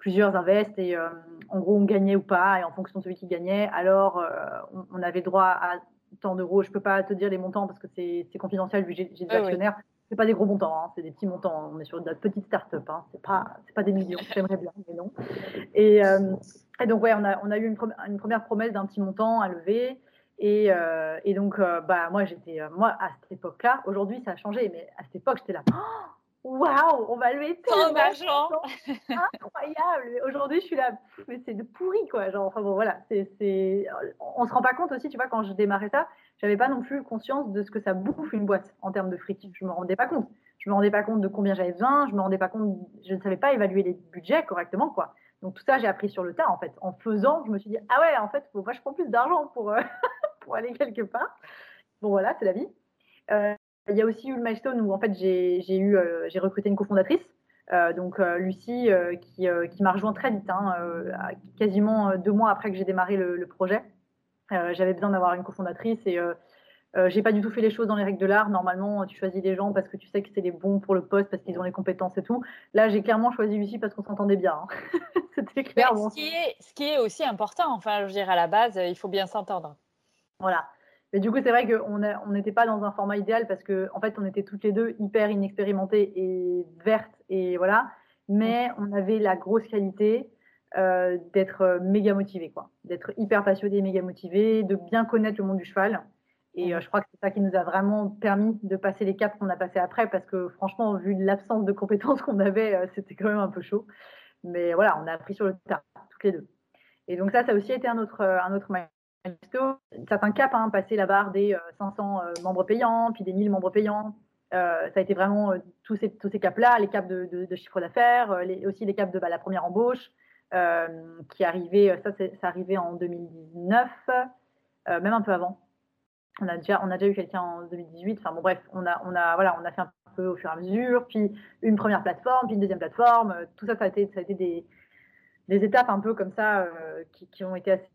plusieurs invests et euh, en gros on gagnait ou pas et en fonction de celui qui gagnait alors euh, on, avait droit à tant d'euros. Je peux pas te dire les montants parce que c'est confidentiel vu que j'ai des actionnaires. C'est pas des gros montants hein, c'est des petits montants. On est sur de la petite start-up hein, c'est pas c'est pas des millions. J'aimerais bien mais non. Et, euh, et, donc ouais on a on a eu une, une première promesse d'un petit montant à lever. Et, et donc bah moi j'étais moi à cette époque là aujourd'hui ça a changé mais à cette époque j'étais là oh waouh, on va lever tout d'argent. Incroyable. Aujourd'hui, je suis là, mais c'est de pourri, quoi. Genre, enfin bon, voilà, c'est, on se rend pas compte aussi, tu vois, quand je démarrais ça, j'avais pas non plus conscience de ce que ça bouffe une boîte en termes de fric. Je me rendais pas compte. Je me rendais pas compte de combien j'avais besoin. Je me rendais pas compte, je ne savais pas évaluer les budgets correctement, quoi. Donc tout ça, j'ai appris sur le tas, en fait. En faisant, je me suis dit, ah ouais, en fait, il faut vachement plus d'argent pour, euh, pour aller quelque part. Bon, voilà, c'est la vie. Euh, il y a aussi eu le milestone où en fait j'ai eu euh, j'ai recruté une cofondatrice, euh, donc euh, Lucie, qui, qui m'a rejoint très vite, hein, quasiment deux mois après que j'ai démarré le, projet. J'avais besoin d'avoir une cofondatrice et j'ai pas du tout fait les choses dans les règles de l'art. Normalement, tu choisis les gens parce que tu sais que c'est les bons pour le poste, parce qu'ils ont les compétences et tout. Là, j'ai clairement choisi Lucie parce qu'on s'entendait bien. Hein. C'était clair. ce, qui est, ce qui est aussi important, enfin, je veux dire, à la base, il faut bien s'entendre. Voilà. Mais du coup, c'est vrai qu'on n'était pas dans un format idéal parce qu'en en fait, on était toutes les deux hyper inexpérimentées et vertes et voilà. Mais on avait la grosse qualité euh, d'être euh, méga motivés, quoi. D'être hyper passionnés, méga motivés, de bien connaître le monde du cheval. Et euh, je crois que c'est ça qui nous a vraiment permis de passer les caps qu'on a passés après parce que franchement, vu l'absence de compétences qu'on avait, c'était quand même un peu chaud. Mais voilà, on a appris sur le tas, toutes les deux. Et donc ça, ça a aussi été un autre, un autre certains caps, hein, passer la barre des 500 euh, euh, membres payants, puis des 1000 membres payants. Euh, ça a été vraiment tous ces, caps-là, les caps de, chiffre d'affaires, aussi les caps de bah, la première embauche, qui arrivait, ça, en 2019, même un peu avant. On a déjà, on a déjà eu quelqu'un en 2018. Enfin bon, bref, on a, on a, voilà, on fait un peu au fur et à mesure, puis une première plateforme, puis une deuxième plateforme. Tout ça, ça a été, des étapes un peu comme ça qui, qui, ont été assez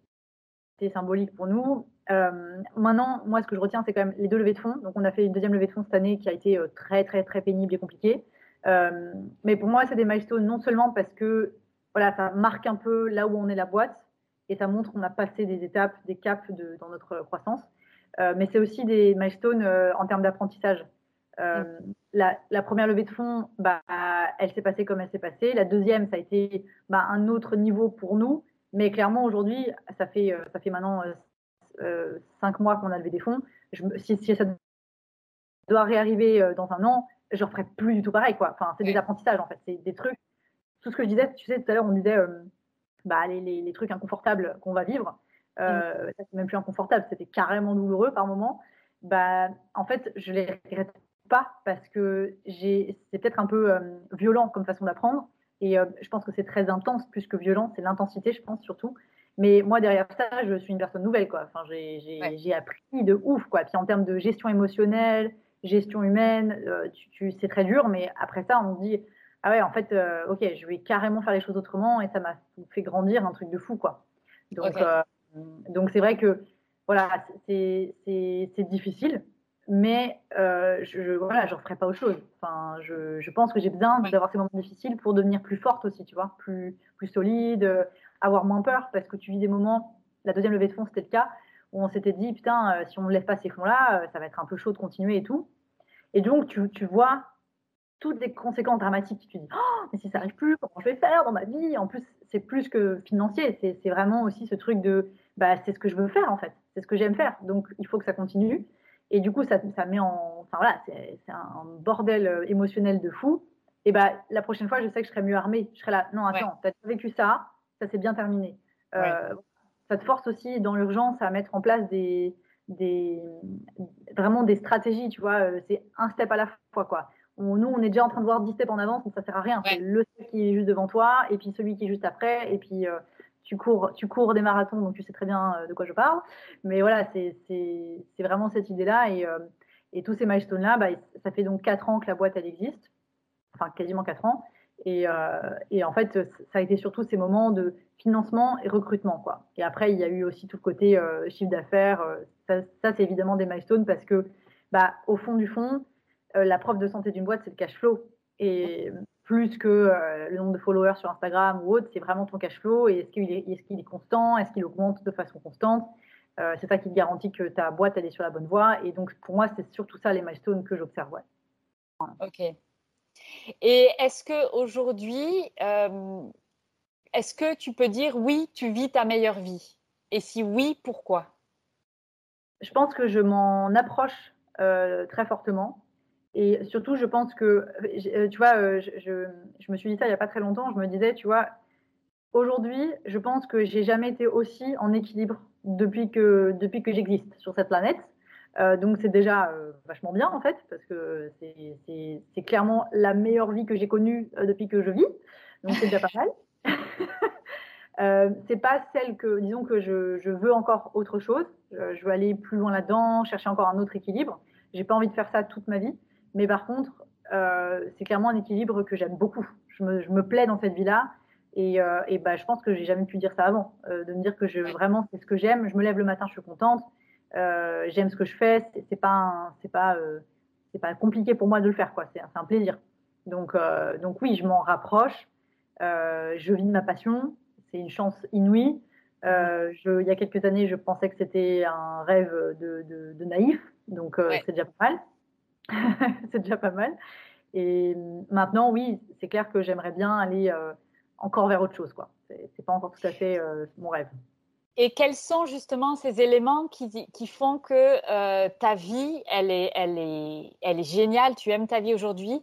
symbolique pour nous. Euh, maintenant, moi, ce que je retiens, c'est quand même les deux levées de fonds. Donc, on a fait une deuxième levée de fonds cette année qui a été euh, très, très, très pénible et compliquée. Euh, mais pour moi, c'est des milestones non seulement parce que voilà, ça marque un peu là où on est la boîte et ça montre qu'on a passé des étapes, des caps de, dans notre croissance, mais c'est aussi des milestones en termes d'apprentissage. La, la, première levée de fonds, bah, elle s'est passée comme elle s'est passée. La deuxième, ça a été bah, un autre niveau pour nous. Mais clairement, aujourd'hui, ça fait, euh, ça fait maintenant euh, euh, cinq mois qu'on a levé des fonds. Je, si, si, ça doit réarriver dans un an, je ne referai plus du tout pareil. Quoi. Enfin, c'est des apprentissages, en fait. C'est des trucs. Tout ce que je disais, tu sais, tout à l'heure, on disait bah, les, les, les, trucs inconfortables qu'on va vivre. euh, mm. c'est même plus inconfortable, c'était carrément douloureux par moment. Bah, en fait, je les regrette pas parce que c'est peut-être un peu euh, violent comme façon d'apprendre. Et euh, je pense que c'est très intense, plus que violent, c'est l'intensité, je pense surtout. Mais moi, derrière ça, je suis une personne nouvelle, quoi. Enfin, j'ai appris de ouf, quoi. Puis en termes de gestion émotionnelle, gestion humaine, tu, c'est très dur, mais après ça, on se dit, ah ouais, en fait, ok, je vais carrément faire les choses autrement, et ça m'a fait grandir un truc de fou, quoi. Donc, donc c'est vrai que voilà, c'est difficile, mais euh, je voilà, je referai pas autre chose. Enfin, je, je pense que j'ai besoin d'avoir ces moments difficiles pour devenir plus forte aussi, tu vois, plus plus solide, euh, avoir moins peur parce que tu vis des moments. La deuxième levée de fonds, c'était le cas où on s'était dit putain, euh, si on ne lève pas ces fonds-là, ça va être un peu chaud de continuer et tout. Et donc tu, tu vois toutes les conséquences dramatiques. Tu te dis, oh, mais si ça arrive plus, comment je vais faire dans ma vie? En plus, c'est plus que financier, c'est vraiment aussi ce truc de, bah, c'est ce que je veux faire en fait, c'est ce que j'aime faire, donc il faut que ça continue. Et du coup, ça, ça met en, enfin voilà, c'est un bordel euh, émotionnel de fou. Et bah, la prochaine fois, je sais que je serai mieux armée. Je serai là, non, attends, tu as vécu ça, ça s'est bien terminé. Euh, ça te force aussi dans l'urgence à mettre en place des, des, vraiment des stratégies, tu vois, euh, c'est un step à la fois, quoi nous, on est déjà en train de voir 10 steps en avance, donc ça sert à rien. C'est le step qui est juste devant toi, et puis celui qui est juste après, et puis euh, tu, cours, tu cours des marathons, donc tu sais très bien euh, de quoi je parle. Mais voilà, c'est vraiment cette idée-là. Et, euh, tous ces milestones-là, bah, ça fait donc 4 ans que la boîte, elle existe. Enfin, quasiment 4 ans. Et, et, en fait, ça a été surtout ces moments de financement et recrutement. Quoi. Et après, il y a eu aussi tout le côté chiffre d'affaires. ça, c'est évidemment des milestones parce que, bah, au fond du fond, euh, la preuve de santé d'une boîte, c'est le cash flow. Et plus que euh, le nombre de followers sur Instagram ou autre, c'est vraiment ton cash flow. Et est-ce qu'il est, est, est, constant Est-ce qu'il augmente de façon constante euh, C'est ça qui te garantit que ta boîte, elle est sur la bonne voie. Et donc, pour moi, c'est surtout ça les milestones que j'observe. Ok. Et est-ce que aujourd'hui, est-ce que tu peux dire oui, tu vis ta meilleure vie? Et si oui, pourquoi? Je pense que je m'en approche très fortement. Et surtout, je pense que, euh, tu vois, euh, je, je, me suis dit ça il n'y a pas très longtemps, je me disais, tu vois, aujourd'hui, je pense que j'ai jamais été aussi en équilibre depuis que, depuis que j'existe sur cette planète. Euh, donc c'est déjà vachement bien en fait, parce que c'est clairement la meilleure vie que j'ai connue depuis que je vis. Donc c'est déjà pas mal. c'est pas celle que, disons que je, je veux encore autre chose. je veux aller plus loin là-dedans, chercher encore un autre équilibre. J'ai pas envie de faire ça toute ma vie. Mais par contre, euh, c'est clairement un équilibre que j'aime beaucoup. Je me, je me, plais dans cette vie-là. Et, euh, et bah, je pense que j'ai jamais pu dire ça avant. Euh, de me dire que je, vraiment, c'est ce que j'aime. Je me lève le matin, je suis contente. J'aime ce que je fais. C'est pas, c'est pas, c'est pas compliqué pour moi de le faire. quoi. C'est un plaisir. Donc, donc oui, je m'en rapproche. je vis de ma passion. C'est une chance inouïe. Je, il y a quelques années, je pensais que c'était un rêve de, de, de naïf. Donc, ouais. c'est déjà pas mal. c'est déjà pas mal. Et maintenant, oui, c'est clair que j'aimerais bien aller euh, encore vers autre chose. quoi. C'est pas encore tout à fait euh, mon rêve. Et quels sont justement ces éléments qui, qui font que euh, ta vie, elle est, elle, est, elle est géniale, tu aimes ta vie aujourd'hui?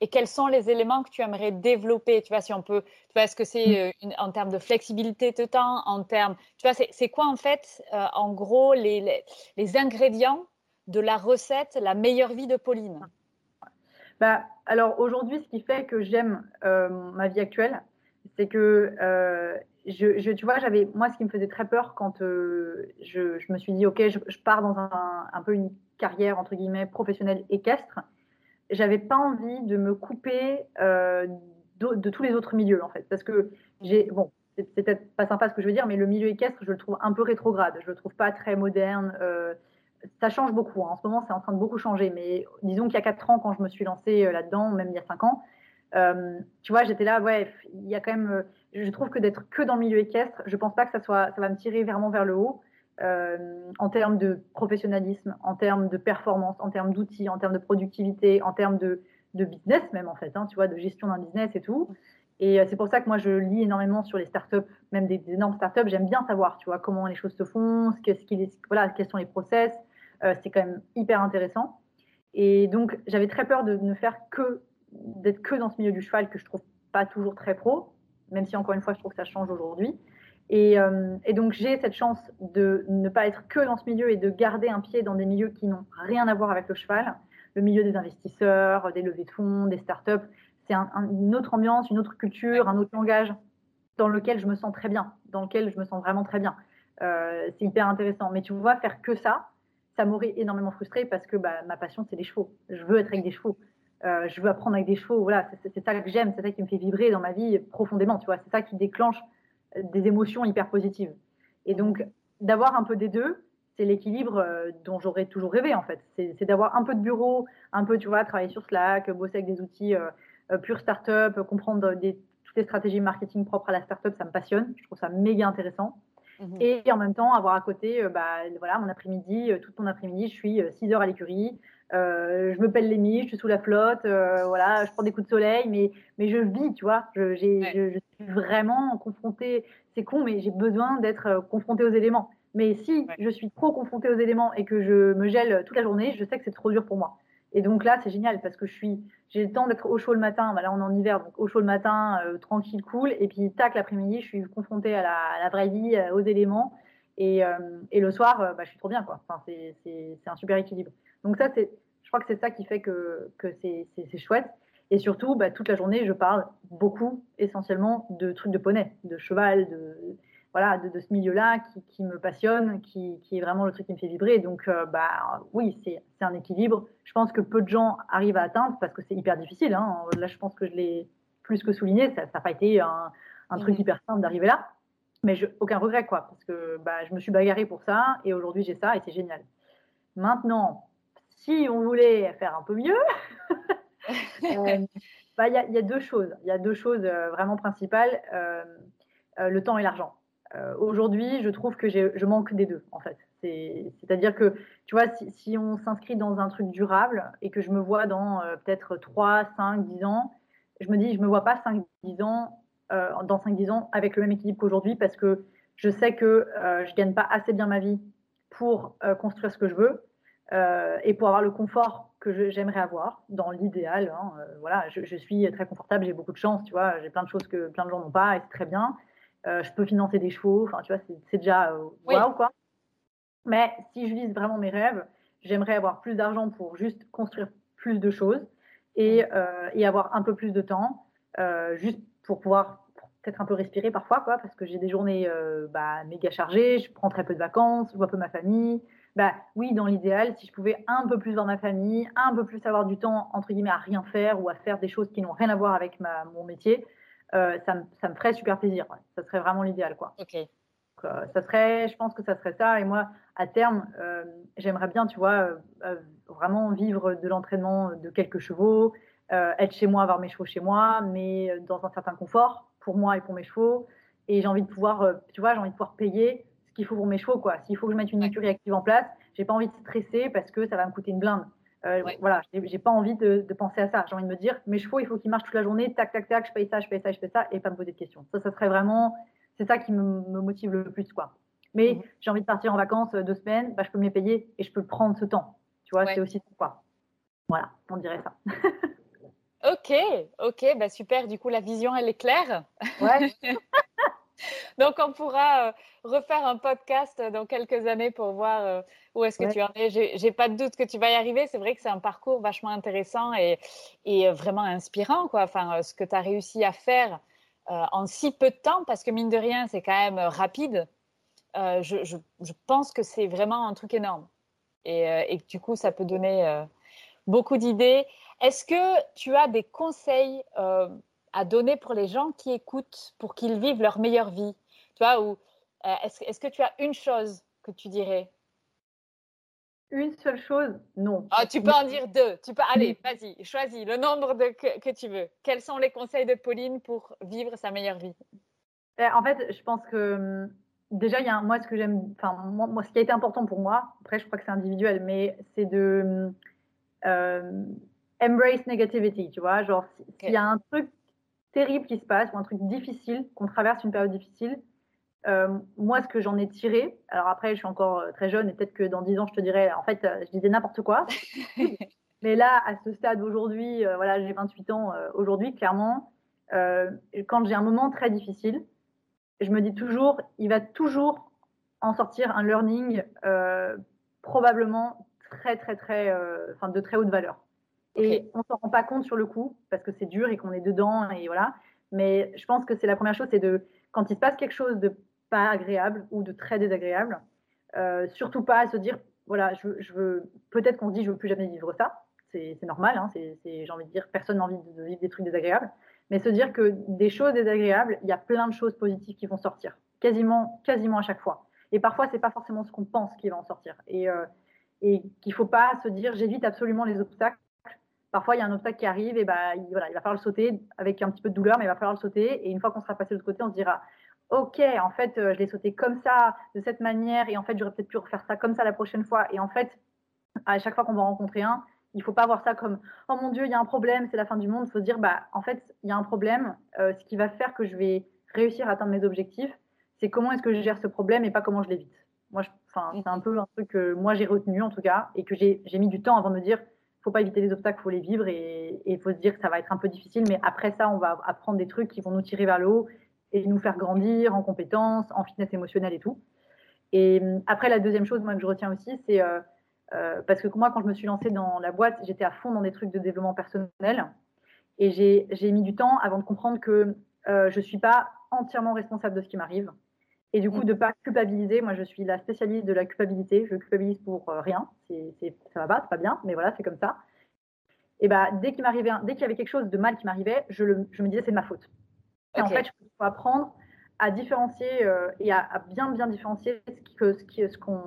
Et quels sont les éléments que tu aimerais développer? Tu vois, si on peut, tu vois, est-ce que c'est mm. en termes de flexibilité de temps, en termes, tu vois, c'est quoi en fait, en gros, les, les, les ingrédients de la recette La meilleure vie de Pauline bah, Alors aujourd'hui, ce qui fait que j'aime euh, ma vie actuelle, c'est que euh, tu vois, j'avais moi ce qui me faisait très peur quand euh, je, me suis dit ok, je, pars dans un, peu une carrière entre guillemets professionnelle équestre. J'avais pas envie de me couper de, de, tous les autres milieux en fait, parce que j'ai bon, c'est peut-être pas sympa ce que je veux dire, mais le milieu équestre, je le trouve un peu rétrograde. Je le trouve pas très moderne ça change beaucoup. Hein. En ce moment, c'est en train de beaucoup changer. Mais disons qu'il y a 4 ans, quand je me suis lancée euh, là-dedans, même il y a 5 ans, euh, tu vois, j'étais là, ouais, il y a quand même. Euh, je trouve que d'être que dans le milieu équestre, je pense pas que ça, soit, ça va me tirer vraiment vers le haut. En termes de professionnalisme, en termes de performance, en termes d'outils, en termes de productivité, en termes de, business même en fait, hein, tu vois, de gestion d'un business et tout. Et c'est pour ça que moi je lis énormément sur les startups, même des, énormes startups. J'aime bien savoir, tu vois, comment les choses se font, ce, ce qui, voilà, quels sont les process, c'est quand même hyper intéressant. Et donc, j'avais très peur de ne faire que, d'être que dans ce milieu du cheval que je trouve pas toujours très pro, même si encore une fois, je trouve que ça change aujourd'hui. Et, et donc, j'ai cette chance de ne pas être que dans ce milieu et de garder un pied dans des milieux qui n'ont rien à voir avec le cheval. Le milieu des investisseurs, des levées de fonds, des startups. C'est une autre ambiance, une autre culture, un autre langage dans lequel je me sens très bien, dans lequel je me sens vraiment très bien. Euh, c'est hyper intéressant. Mais tu vois, faire que ça, ça m'aurait énormément frustrée parce que bah, ma passion, c'est les chevaux. Je veux être avec des chevaux. Euh, je veux apprendre avec des chevaux. Voilà, c'est ça que j'aime, c'est ça qui me fait vibrer dans ma vie profondément. Tu vois, c'est ça qui déclenche euh, des émotions hyper positives. Et donc, d'avoir un peu des deux, c'est l'équilibre dont j'aurais toujours rêvé en fait. C'est d'avoir un peu de bureau, un peu, tu vois, travailler sur Slack, bosser avec des outils pure startup, comprendre des, toutes les stratégies marketing propres à la startup, ça me passionne. Je trouve ça méga intéressant. Mhm. Et en même temps, avoir à côté, euh, bah, voilà, mon après-midi, euh, tout mon après-midi, je suis 6 euh, heures à l'écurie. je me pèle les miches, je suis sous la flotte, voilà, je prends des coups de soleil, mais, mais je vis, tu vois. Je, je, je suis vraiment confrontée. C'est con, mais j'ai besoin d'être confrontée aux éléments. Mais si je suis trop confrontée aux éléments et que je me gèle toute la journée, je sais que c'est trop dur pour moi. Et donc là, c'est génial parce que je suis, j'ai le temps d'être au chaud le matin. Bah là, on est en hiver, donc au chaud le matin, euh, tranquille, cool. Et puis, tac, l'après-midi, je suis confrontée à la, vraie vie, euh, aux éléments. Et, euh, et le soir, bah, je suis trop bien, quoi. Enfin, c'est un super équilibre. Donc ça, c'est, je crois que c'est ça qui fait que, que c'est chouette. Et surtout, bah, toute la journée, je parle beaucoup, essentiellement, de trucs de poney, de cheval, de, voilà, de, ce milieu-là qui, me passionne, qui, est vraiment le truc qui me fait vibrer. Donc, euh, bah, oui, c'est un équilibre. Je pense que peu de gens arrivent à atteindre parce que c'est hyper difficile. Hein. Là, je pense que je l'ai plus que souligné. Ça n'a pas été un, truc mmh. hyper simple d'arriver là. Mais je, aucun regret, quoi, parce que bah, je me suis bagarrée pour ça et aujourd'hui j'ai ça et c'est génial. Maintenant, si on voulait faire un peu mieux, euh, bah, il y, a deux choses. Il y a deux choses euh, vraiment principales le temps et l'argent. Euh, aujourd'hui, je trouve que je manque des deux, en fait. C'est-à-dire que, tu vois, si, on s'inscrit dans un truc durable et que je me vois dans euh, peut-être 3, 5, 10 ans, je me dis, je me vois pas 5, 10 ans, euh, dans 5, 10 ans avec le même équilibre qu'aujourd'hui parce que je sais que je gagne pas assez bien ma vie pour construire ce que je veux et pour avoir le confort que j'aimerais avoir dans l'idéal. Hein, voilà, je, je, suis très confortable, j'ai beaucoup de chance, tu vois, j'ai plein de choses que plein de gens n'ont pas et c'est très bien. Euh, je peux financer des chevaux, enfin, tu vois, c'est déjà euh, waouh, quoi. Mais si je vise vraiment mes rêves, j'aimerais avoir plus d'argent pour juste construire plus de choses et, mm. euh, et avoir un peu plus de temps, juste pour pouvoir peut-être un peu respirer parfois, quoi, parce que j'ai des journées bah, méga chargées, je prends très peu de vacances, je vois peu ma famille. Bah, oui, dans l'idéal, si je pouvais un peu plus voir ma famille, un peu plus avoir du temps, entre guillemets, à rien faire ou à faire des choses qui n'ont rien à voir avec ma, mon métier, euh, ça, me, ça, me ferait super plaisir. Ça serait vraiment l'idéal, quoi. Ok. Euh, ça serait, je pense que ça serait ça. Et moi, à terme, euh, j'aimerais bien, tu vois, vraiment vivre de l'entraînement de quelques chevaux, être chez moi, avoir mes chevaux chez moi, mais dans un certain confort pour moi et pour mes chevaux. Et j'ai envie de pouvoir, tu vois, j'ai envie de pouvoir payer ce qu'il faut pour mes chevaux, quoi. S'il faut que je mette une écurie active en place, j'ai pas envie de stresser parce que ça va me coûter une blinde. Euh, Voilà, j'ai pas envie de, penser à ça. J'ai envie de me dire, mes chevaux, il faut qu'ils marchent toute la journée, tac, tac, tac, je paye ça, je paye ça, je paye ça, et pas me poser de questions. Ça, ça serait vraiment, c'est ça qui me, motive le plus, quoi. Mais mhm. j'ai envie de partir en vacances euh, deux semaines, bah, je peux me les payer et je peux prendre ce temps. Tu vois, c'est aussi quoi. Voilà, on dirait ça. ok, ok, bah super. Du coup, la vision, elle est claire. Ouais. Donc, on pourra euh, refaire un podcast dans quelques années pour voir euh, où est-ce que tu en es. J'ai pas de doute que tu vas y arriver. C'est vrai que c'est un parcours vachement intéressant et, et, vraiment inspirant, quoi. Enfin, euh, ce que tu as réussi à faire en si peu de temps, parce que mine de rien, c'est quand même rapide. Je, je, je, pense que c'est vraiment un truc énorme. Et, et du coup, ça peut donner beaucoup d'idées. Est-ce que tu as des conseils à donner pour les gens qui écoutent pour qu'ils vivent leur meilleure vie Tu vois, ou euh, est-ce, que tu as une chose que tu dirais? Une seule chose Non. Ah, tu peux en dire deux. Tu peux, allez, vas-y, choisis le nombre de, que, tu veux. Quels sont les conseils de Pauline pour vivre sa meilleure vie? Ben, En fait, je pense que hum, déjà, il y a moi, ce que j'aime, enfin, moi, ce qui a été important pour moi, après, je crois que c'est individuel, mais c'est de hum, euh, embrace negativity, tu vois. Genre, s'il y a un truc terrible qui se passe ou un truc difficile, qu'on traverse une période difficile, euh, moi, ce que j'en ai tiré, alors après, je suis encore euh, très jeune et peut-être que dans 10 ans, je te dirais, en fait, euh, je disais n'importe quoi. Mais là, à ce stade aujourd'hui, voilà, j'ai 28 ans aujourd'hui, clairement, quand j'ai un moment très difficile, je me dis toujours, il va toujours en sortir un learning probablement très, très, très, enfin, de très haute valeur. Et on s'en rend pas compte sur le coup parce que c'est dur et qu'on est dedans et voilà. Mais je pense que c'est la première chose, c'est de quand il se passe quelque chose de pas agréable ou de très désagréable, euh, surtout pas se dire voilà, je, veux peut-être qu'on se dit je veux plus jamais vivre ça. C'est normal, hein, j'ai envie de dire personne n'a envie de vivre des trucs désagréables, mais se dire que des choses désagréables, il y a plein de choses positives qui vont sortir, quasiment, quasiment à chaque fois. Et parfois, c'est pas forcément ce qu'on pense qui va en sortir. Et, euh, et qu'il faut pas se dire j'évite absolument les obstacles parfois il y a un obstacle qui arrive et bah, il, voilà, il va falloir le sauter avec un petit peu de douleur, mais il va falloir le sauter. Et une fois qu'on sera passé de l'autre côté, on se dira Ok, en fait, euh, je l'ai sauté comme ça, de cette manière, et en fait, j'aurais peut-être pu refaire ça comme ça la prochaine fois. Et en fait, à chaque fois qu'on va rencontrer un, il faut pas voir ça comme Oh mon Dieu, il y a un problème, c'est la fin du monde. Il faut se dire bah, En fait, il y a un problème. Euh, ce qui va faire que je vais réussir à atteindre mes objectifs, c'est comment est-ce que je gère ce problème et pas comment je l'évite. Moi, c'est un peu un truc que moi j'ai retenu en tout cas, et que j'ai mis du temps avant de me dire faut pas éviter les obstacles, faut les vivre et il faut se dire que ça va être un peu difficile, mais après ça, on va apprendre des trucs qui vont nous tirer vers le haut et nous faire grandir en compétences, en fitness émotionnelle et tout. Et hum, après, la deuxième chose, moi, que je retiens aussi, c'est euh, euh, parce que moi, quand je me suis lancée dans la boîte, j'étais à fond dans des trucs de développement personnel et j'ai mis du temps avant de comprendre que euh, je suis pas entièrement responsable de ce qui m'arrive. Et du coup, mm. de ne pas culpabiliser. Moi, je suis la spécialiste de la culpabilité. Je culpabilise pour euh, rien. C'est, c'est, ça va pas, c'est pas bien, mais voilà, c'est comme ça. Et bah, dès qu'il m'arrivait, dès qu'il y avait quelque chose de mal qui m'arrivait, je, je me disais c'est de ma faute. Et en fait, je faut apprendre à différencier euh, et à, bien bien différencier ce qui, ce, qui, ce, qu'on,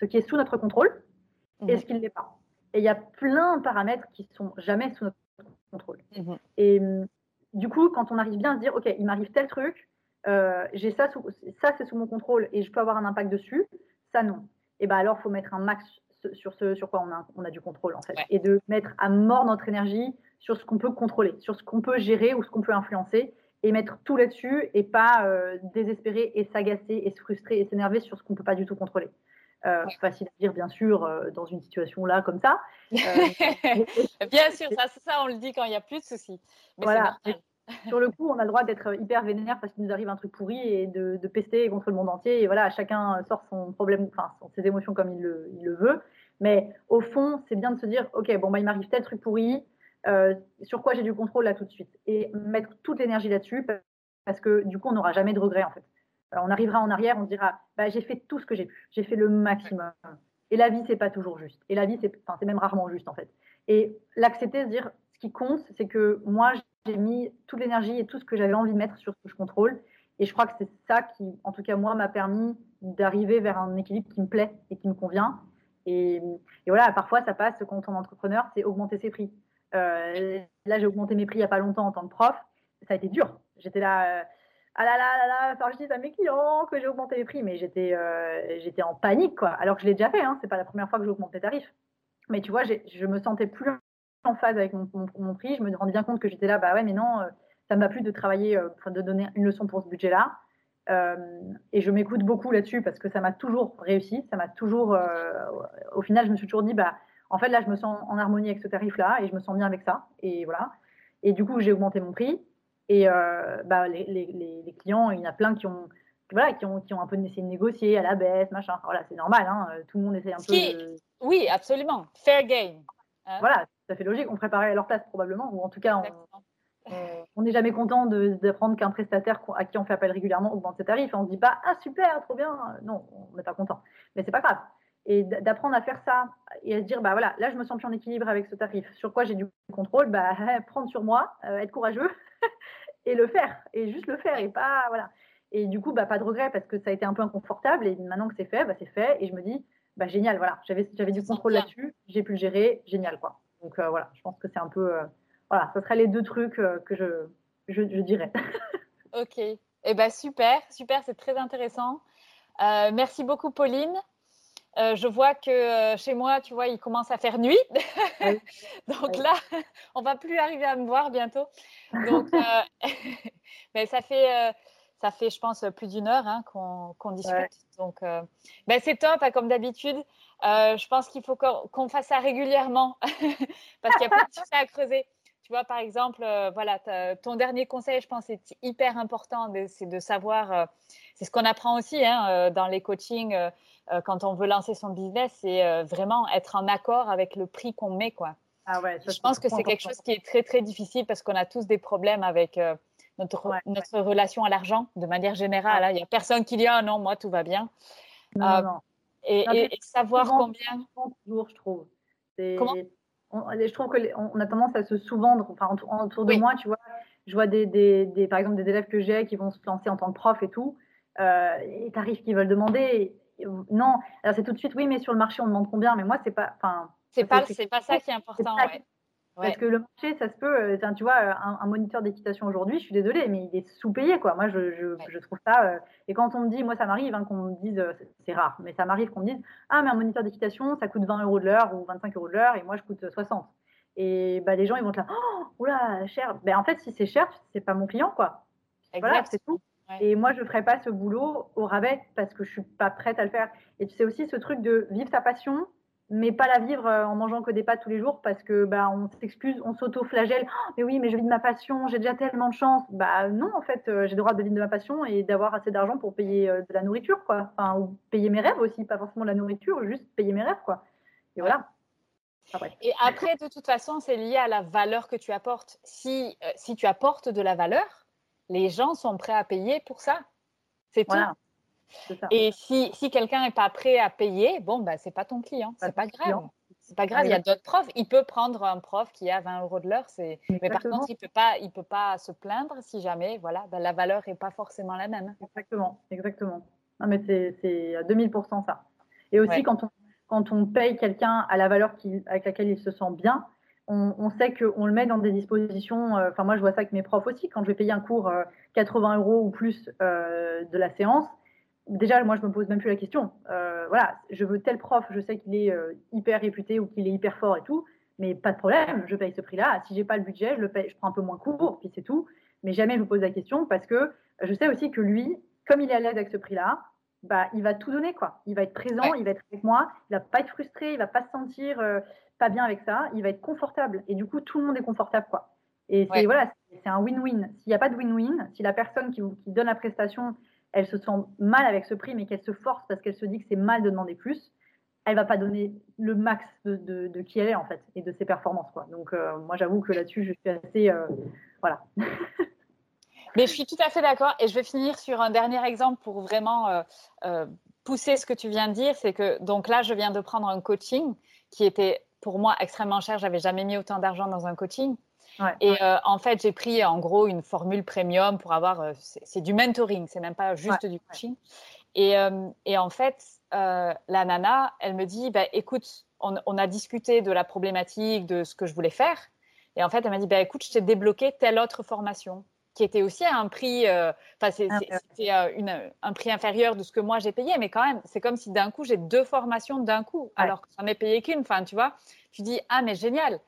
ce qui est sous notre contrôle et ce mm-hmm. qui ne l'est pas. Et il y a plein de paramètres qui sont jamais sous notre contrôle. Mm-hmm. Et hum, du coup, quand on arrive bien à se dire, ok, il m'arrive tel truc, euh, j'ai ça, ça c'est sous mon contrôle et je peux avoir un impact dessus, ça non. Et ben alors, il faut mettre un max sur ce sur quoi on a, on a du contrôle en fait, et de mettre à mort notre énergie sur ce qu'on peut contrôler, sur ce qu'on peut gérer ou ce qu'on peut influencer, et mettre tout là-dessus et pas euh, désespérer et s'agacer et se frustrer et s'énerver sur ce qu'on peut pas du tout contrôler. Euh, facile à dire, bien sûr, euh, dans une situation là comme ça. bien sûr, ça, ça, on le dit quand il n'y a plus de soucis. Mais voilà sur le coup, on a le droit d'être hyper vénère parce qu'il nous arrive un truc pourri et de, pester contre le monde entier. Et voilà, chacun sort son problème, enfin, ses émotions comme il le, veut. Mais au fond, c'est bien de se dire, OK, bon, bah, il m'arrive tel truc pourri, euh, sur quoi j'ai du contrôle là tout de suite. Et mettre toute l'énergie là-dessus parce que du coup, on n'aura jamais de regrets en fait. On arrivera en arrière, on se dira, bah, j'ai fait tout ce que j'ai pu, j'ai fait le maximum. Et la vie, c'est pas toujours juste. Et la vie, c'est même rarement juste en fait. Et l'accepter, se dire, ce qui compte, c'est que moi, j'ai mis toute l'énergie et tout ce que j'avais envie de mettre sur ce que je contrôle. Et je crois que c'est ça qui, en tout cas, moi, m'a permis d'arriver vers un équilibre qui me plaît et qui me convient. Et, voilà, parfois, ça passe quand on est entrepreneur, c'est augmenter ses prix. Euh, là, j'ai augmenté mes prix il n'y a pas longtemps en tant que prof. Ça a été dur. J'étais là, euh, ah là là là là, enfin, je dis à mes clients que j'ai augmenté les prix, mais j'étais euh, j'étais en panique, quoi. Alors que je l'ai déjà fait, hein. c'est pas la première fois que j'augmente les tarifs. Mais tu vois, je me sentais plus en phase avec mon, prix. Je me rendais bien compte que j'étais là, bah ouais, mais non, euh, ça ne m'a plus de travailler, euh, de donner une leçon pour ce budget-là. Euh, et je m'écoute beaucoup là-dessus parce que ça m'a toujours réussi. Ça m'a toujours, au final, je me suis toujours dit, bah, en fait, là, je me sens en harmonie avec ce tarif-là et je me sens bien avec ça. Et voilà. Et du coup, j'ai augmenté mon prix. Et bah, les, les, clients, il y en a plein qui ont, voilà, qui ont, qui ont un peu essayé de négocier à la baisse, machin. Voilà, c'est normal. Hein, tout le monde essaie un peu. De... Oui, absolument. Fair game. Hein. voilà, ça fait logique. On préparait à leur place probablement, ou en tout cas, on n'est jamais content d'apprendre qu'un prestataire à qui on fait appel régulièrement augmente ses tarifs. On se dit pas ah super, trop bien. Non, on n'est pas content. Mais c'est pas grave. Et d'apprendre à faire ça et à se dire bah voilà, là je me sens plus en équilibre avec ce tarif. Sur quoi j'ai du contrôle Bah prendre sur moi, euh, être courageux et le faire et juste le faire et pas voilà. Et du coup bah pas de regret parce que ça a été un peu inconfortable et maintenant que c'est fait, bah, c'est fait et je me dis bah génial voilà, j'avais j'avais du contrôle là-dessus, j'ai pu le gérer, génial quoi. Donc euh, voilà, je pense que c'est un peu. Euh, voilà, ce seraient les deux trucs euh, que je, je, dirais. ok. Eh ben super, super, c'est très intéressant. merci beaucoup, Pauline. je vois que chez moi, tu vois, il commence à faire nuit. Donc là, on va plus arriver à me voir bientôt. Donc, mais ça fait, ça fait, je pense, plus d'une heure hein, qu'on discute. Donc, ben, c'est top, hein, comme d'habitude. Euh, je pense qu'il faut qu'on fasse ça régulièrement parce qu'il y a plein de sujets à creuser. Tu vois, par exemple, euh, voilà, ton dernier conseil, je pense, c'est hyper important, c'est de savoir, euh, c'est ce qu'on apprend aussi hein, dans les coachings quand on veut lancer son business, c'est vraiment être en accord avec le prix qu'on met, quoi. Ah ouais, je pense que c'est quelque chose qui est très, très difficile parce qu'on a tous des problèmes avec notre, notre relation à l'argent de manière générale. Hein. Il n'y a personne qui dit, ah non, moi, tout va bien. Non, non. Et, savoir combien. Toujours, je trouve. Comment? je trouve qu'on a tendance à se sous-vendre. Enfin, autour de moi, tu vois, je vois des, des, par exemple des élèves que j'ai qui vont se lancer en tant que prof et tout, euh, et tarifs qu'ils veulent demander. non, alors c'est tout de suite, oui, mais sur le marché, on demande combien, mais moi, c'est pas. Enfin, c'est pas, c'est pas ça qui est important. Ouais. Parce que le marché, ça se peut. Euh, tu vois, un, moniteur d'équitation aujourd'hui, je suis désolée, mais il est sous-payé, quoi. Moi, je, je, trouve ça. Euh, et quand on me dit, moi, ça m'arrive hein, qu'on me dise, euh, c'est rare, mais ça m'arrive qu'on me dise, ah, mais un moniteur d'équitation, ça coûte 20 euros de l'heure ou 25 euros de l'heure, et moi, je coûte 60. Et bah, les gens, ils vont te là, oh, oula, cher. Ben, en fait, si c'est cher, c'est pas mon client, quoi. Voilà, c'est tout. Et moi, je ne ferai pas ce boulot au rabais parce que je suis pas prête à le faire. Et tu sais aussi ce truc de vivre sa passion, mais pas la vivre euh, en mangeant que des pâtes tous les jours parce que bah on s'excuse, on s'auto-flagelle. Oh, mais oui, mais je vis de ma passion, j'ai déjà tellement de chance. Bah non, en fait, euh, j'ai le droit de vivre de ma passion et d'avoir assez d'argent pour payer euh, de la nourriture, quoi. Enfin, ou payer mes rêves aussi, pas forcément de la nourriture, juste payer mes rêves, quoi. Et voilà. Et après, de toute façon, c'est lié à la valeur que tu apportes. Si, si tu apportes de la valeur, les gens sont prêts à payer pour ça. C'est tout. Et si, si quelqu'un n'est pas prêt à payer, bon, bah, c'est pas ton client. C'est pas grave. C'est pas grave. Il y a d'autres profs. Il peut prendre un prof qui a 20 euros de l'heure. Mais par contre, il peut pas, il peut pas se plaindre si jamais, voilà, bah, la valeur n'est pas forcément la même. Exactement, exactement. Non, mais c'est à 2000% ça. Et aussi, quand, on, quand on paye quelqu'un à la valeur avec laquelle il se sent bien, on, on sait qu'on le met dans des dispositions. Euh, enfin, moi, je vois ça avec mes profs aussi. Quand je vais payer un cours 80 euh, euros ou plus euh, de la séance, déjà, moi, je me pose même plus la question. Euh, voilà, je veux tel prof, je sais qu'il est euh, hyper réputé ou qu'il est hyper fort et tout, mais pas de problème, je paye ce prix-là. Si j'ai pas le budget, je le paye, je prends un peu moins court, puis c'est tout. Mais jamais je me pose la question parce que je sais aussi que lui, comme il est à l'aise avec ce prix-là, bah, il va tout donner, quoi. Il va être présent, il va être avec moi, il va pas être frustré, il va pas se sentir euh, pas bien avec ça, il va être confortable. Et du coup, tout le monde est confortable, quoi. Et c'est voilà, c'est un win-win. S'il n'y a pas de win-win, si la personne qui, qui donne la prestation elle se sent mal avec ce prix, mais qu'elle se force parce qu'elle se dit que c'est mal de demander plus, elle va pas donner le max de, qui elle est en fait et de ses performances. Quoi. Donc euh, moi j'avoue que là-dessus je suis assez... Euh, voilà. mais je suis tout à fait d'accord et je vais finir sur un dernier exemple pour vraiment euh, pousser ce que tu viens de dire. C'est que donc là je viens de prendre un coaching qui était pour moi extrêmement cher. J'avais jamais mis autant d'argent dans un coaching et euh, en fait, j'ai pris en gros une formule premium pour avoir. Euh, c'est du mentoring, c'est même pas juste du coaching. Et, euh, et, en fait, la nana, elle me dit bah, écoute, on, on, a discuté de la problématique, de ce que je voulais faire. Et en fait, elle m'a dit bah, écoute, je t'ai débloqué telle autre formation qui était aussi à un prix, enfin, c'était un prix inférieur de ce que moi j'ai payé, mais quand même, c'est comme si d'un coup j'ai deux formations d'un coup, alors que j'en ai payé qu'une. Enfin, tu vois, tu dis ah mais génial.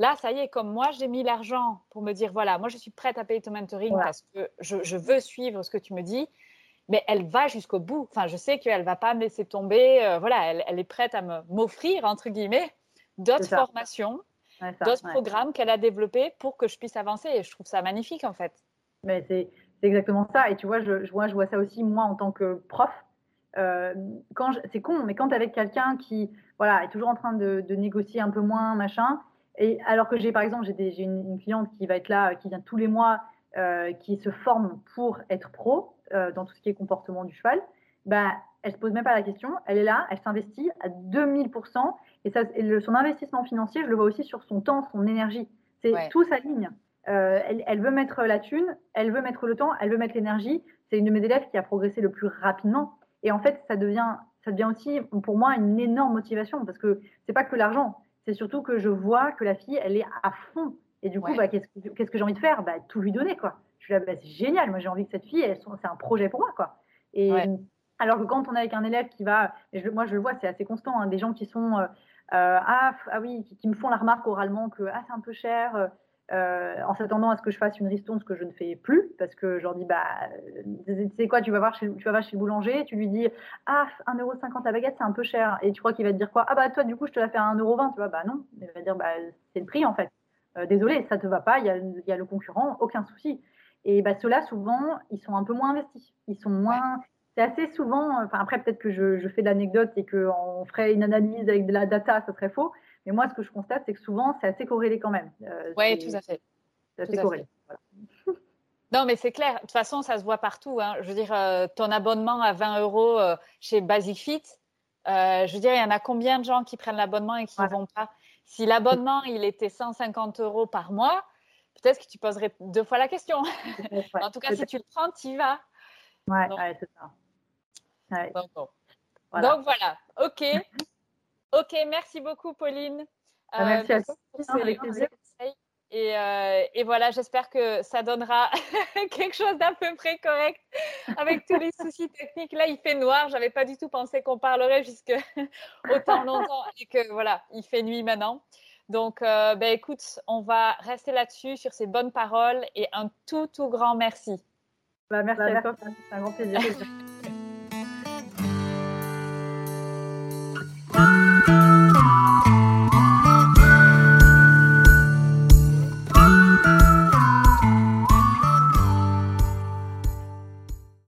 Là, ça y est, comme moi, j'ai mis l'argent pour me dire, voilà, moi, je suis prête à payer ton mentoring parce que je, veux suivre ce que tu me dis, mais elle va jusqu'au bout. Enfin, je sais qu'elle ne va pas me laisser tomber. Euh, voilà, elle, est prête à m'offrir, entre guillemets, d'autres formations, d'autres programmes qu'elle a développés pour que je puisse avancer. Et je trouve ça magnifique, en fait. Mais c'est exactement ça. Et tu vois, je, vois, je vois ça aussi, moi, en tant que prof. Euh, c'est con, mais quand tu avec quelqu'un qui voilà, est toujours en train de, de négocier un peu moins, machin, et alors que j'ai, par exemple, j'ai une, cliente qui va être là, qui vient tous les mois, euh, qui se forme pour être pro euh, dans tout ce qui est comportement du cheval, bah, elle se pose même pas la question. Elle est là, elle s'investit à 2000%. Et, ça, son investissement financier, je le vois aussi sur son temps, son énergie. C'est tout sa ligne. Euh, elle, elle, veut mettre la thune, elle veut mettre le temps, elle veut mettre l'énergie. C'est une de mes élèves qui a progressé le plus rapidement. Et en fait, ça devient, ça devient aussi pour moi une énorme motivation parce que c'est pas que l'argent c'est surtout que je vois que la fille, elle est à fond. Et du coup, bah, qu'est-ce que, j'ai envie de faire? Bah, Tout lui donner, quoi. Je suis là, bah, c'est génial. Moi, j'ai envie que cette fille, c'est un projet pour moi, quoi. Et alors que quand on est avec un élève qui va, moi, je le vois, c'est assez constant, hein, des gens qui sont euh, euh, ah, ah, oui, qui, me font la remarque oralement que ah, c'est un peu cher. Euh, euh, en s'attendant à ce que je fasse une ristourne, ce que je ne fais plus, parce que je leur dis, bah, tu sais quoi, tu vas, voir chez, tu vas voir chez le boulanger, tu lui dis, ah, 1,50€ la baguette, c'est un peu cher. Et tu crois qu'il va te dire quoi? Ah, bah, toi, du coup, je te la fais à 1,20€, tu vois, bah non. Il va dire, bah, c'est le prix, en fait. désolé, ça ne te va pas, il y, a, le concurrent, aucun souci. Et bah, ceux-là, souvent, ils sont un peu moins investis. Ils sont moins. C'est assez souvent. Enfin, après, peut-être que je, fais de l'anecdote et qu'on ferait une analyse avec de la data, ça serait faux. Mais moi, ce que je constate, c'est que souvent, c'est assez corrélé quand même. oui, tout à fait. C'est assez corrélé. Non, mais c'est clair. De toute façon, ça se voit partout. Hein. Je veux dire, euh, ton abonnement à 20 euros euh, chez Basic Fit, euh, je veux dire, il y en a combien de gens qui prennent l'abonnement et qui ne vont pas? Si l'abonnement, il était 150 euros par mois, peut-être que tu poserais deux fois la question. en tout cas, si tu le prends, tu y vas. Ouais, c'est ça. Donc, voilà. OK. OK, merci beaucoup, Pauline. Ah, merci à toi. C'est avec plaisir. Euh, et, voilà, j'espère que ça donnera quelque chose d'à peu près correct avec tous les soucis techniques. Là, il fait noir. J'avais pas du tout pensé qu'on parlerait jusque autant longtemps et que voilà, il fait nuit maintenant. Donc, euh, ben, écoute, on va rester là-dessus sur ces bonnes paroles et un tout, tout grand merci. Bah, merci bah, à toi. C'est un grand plaisir. Bye.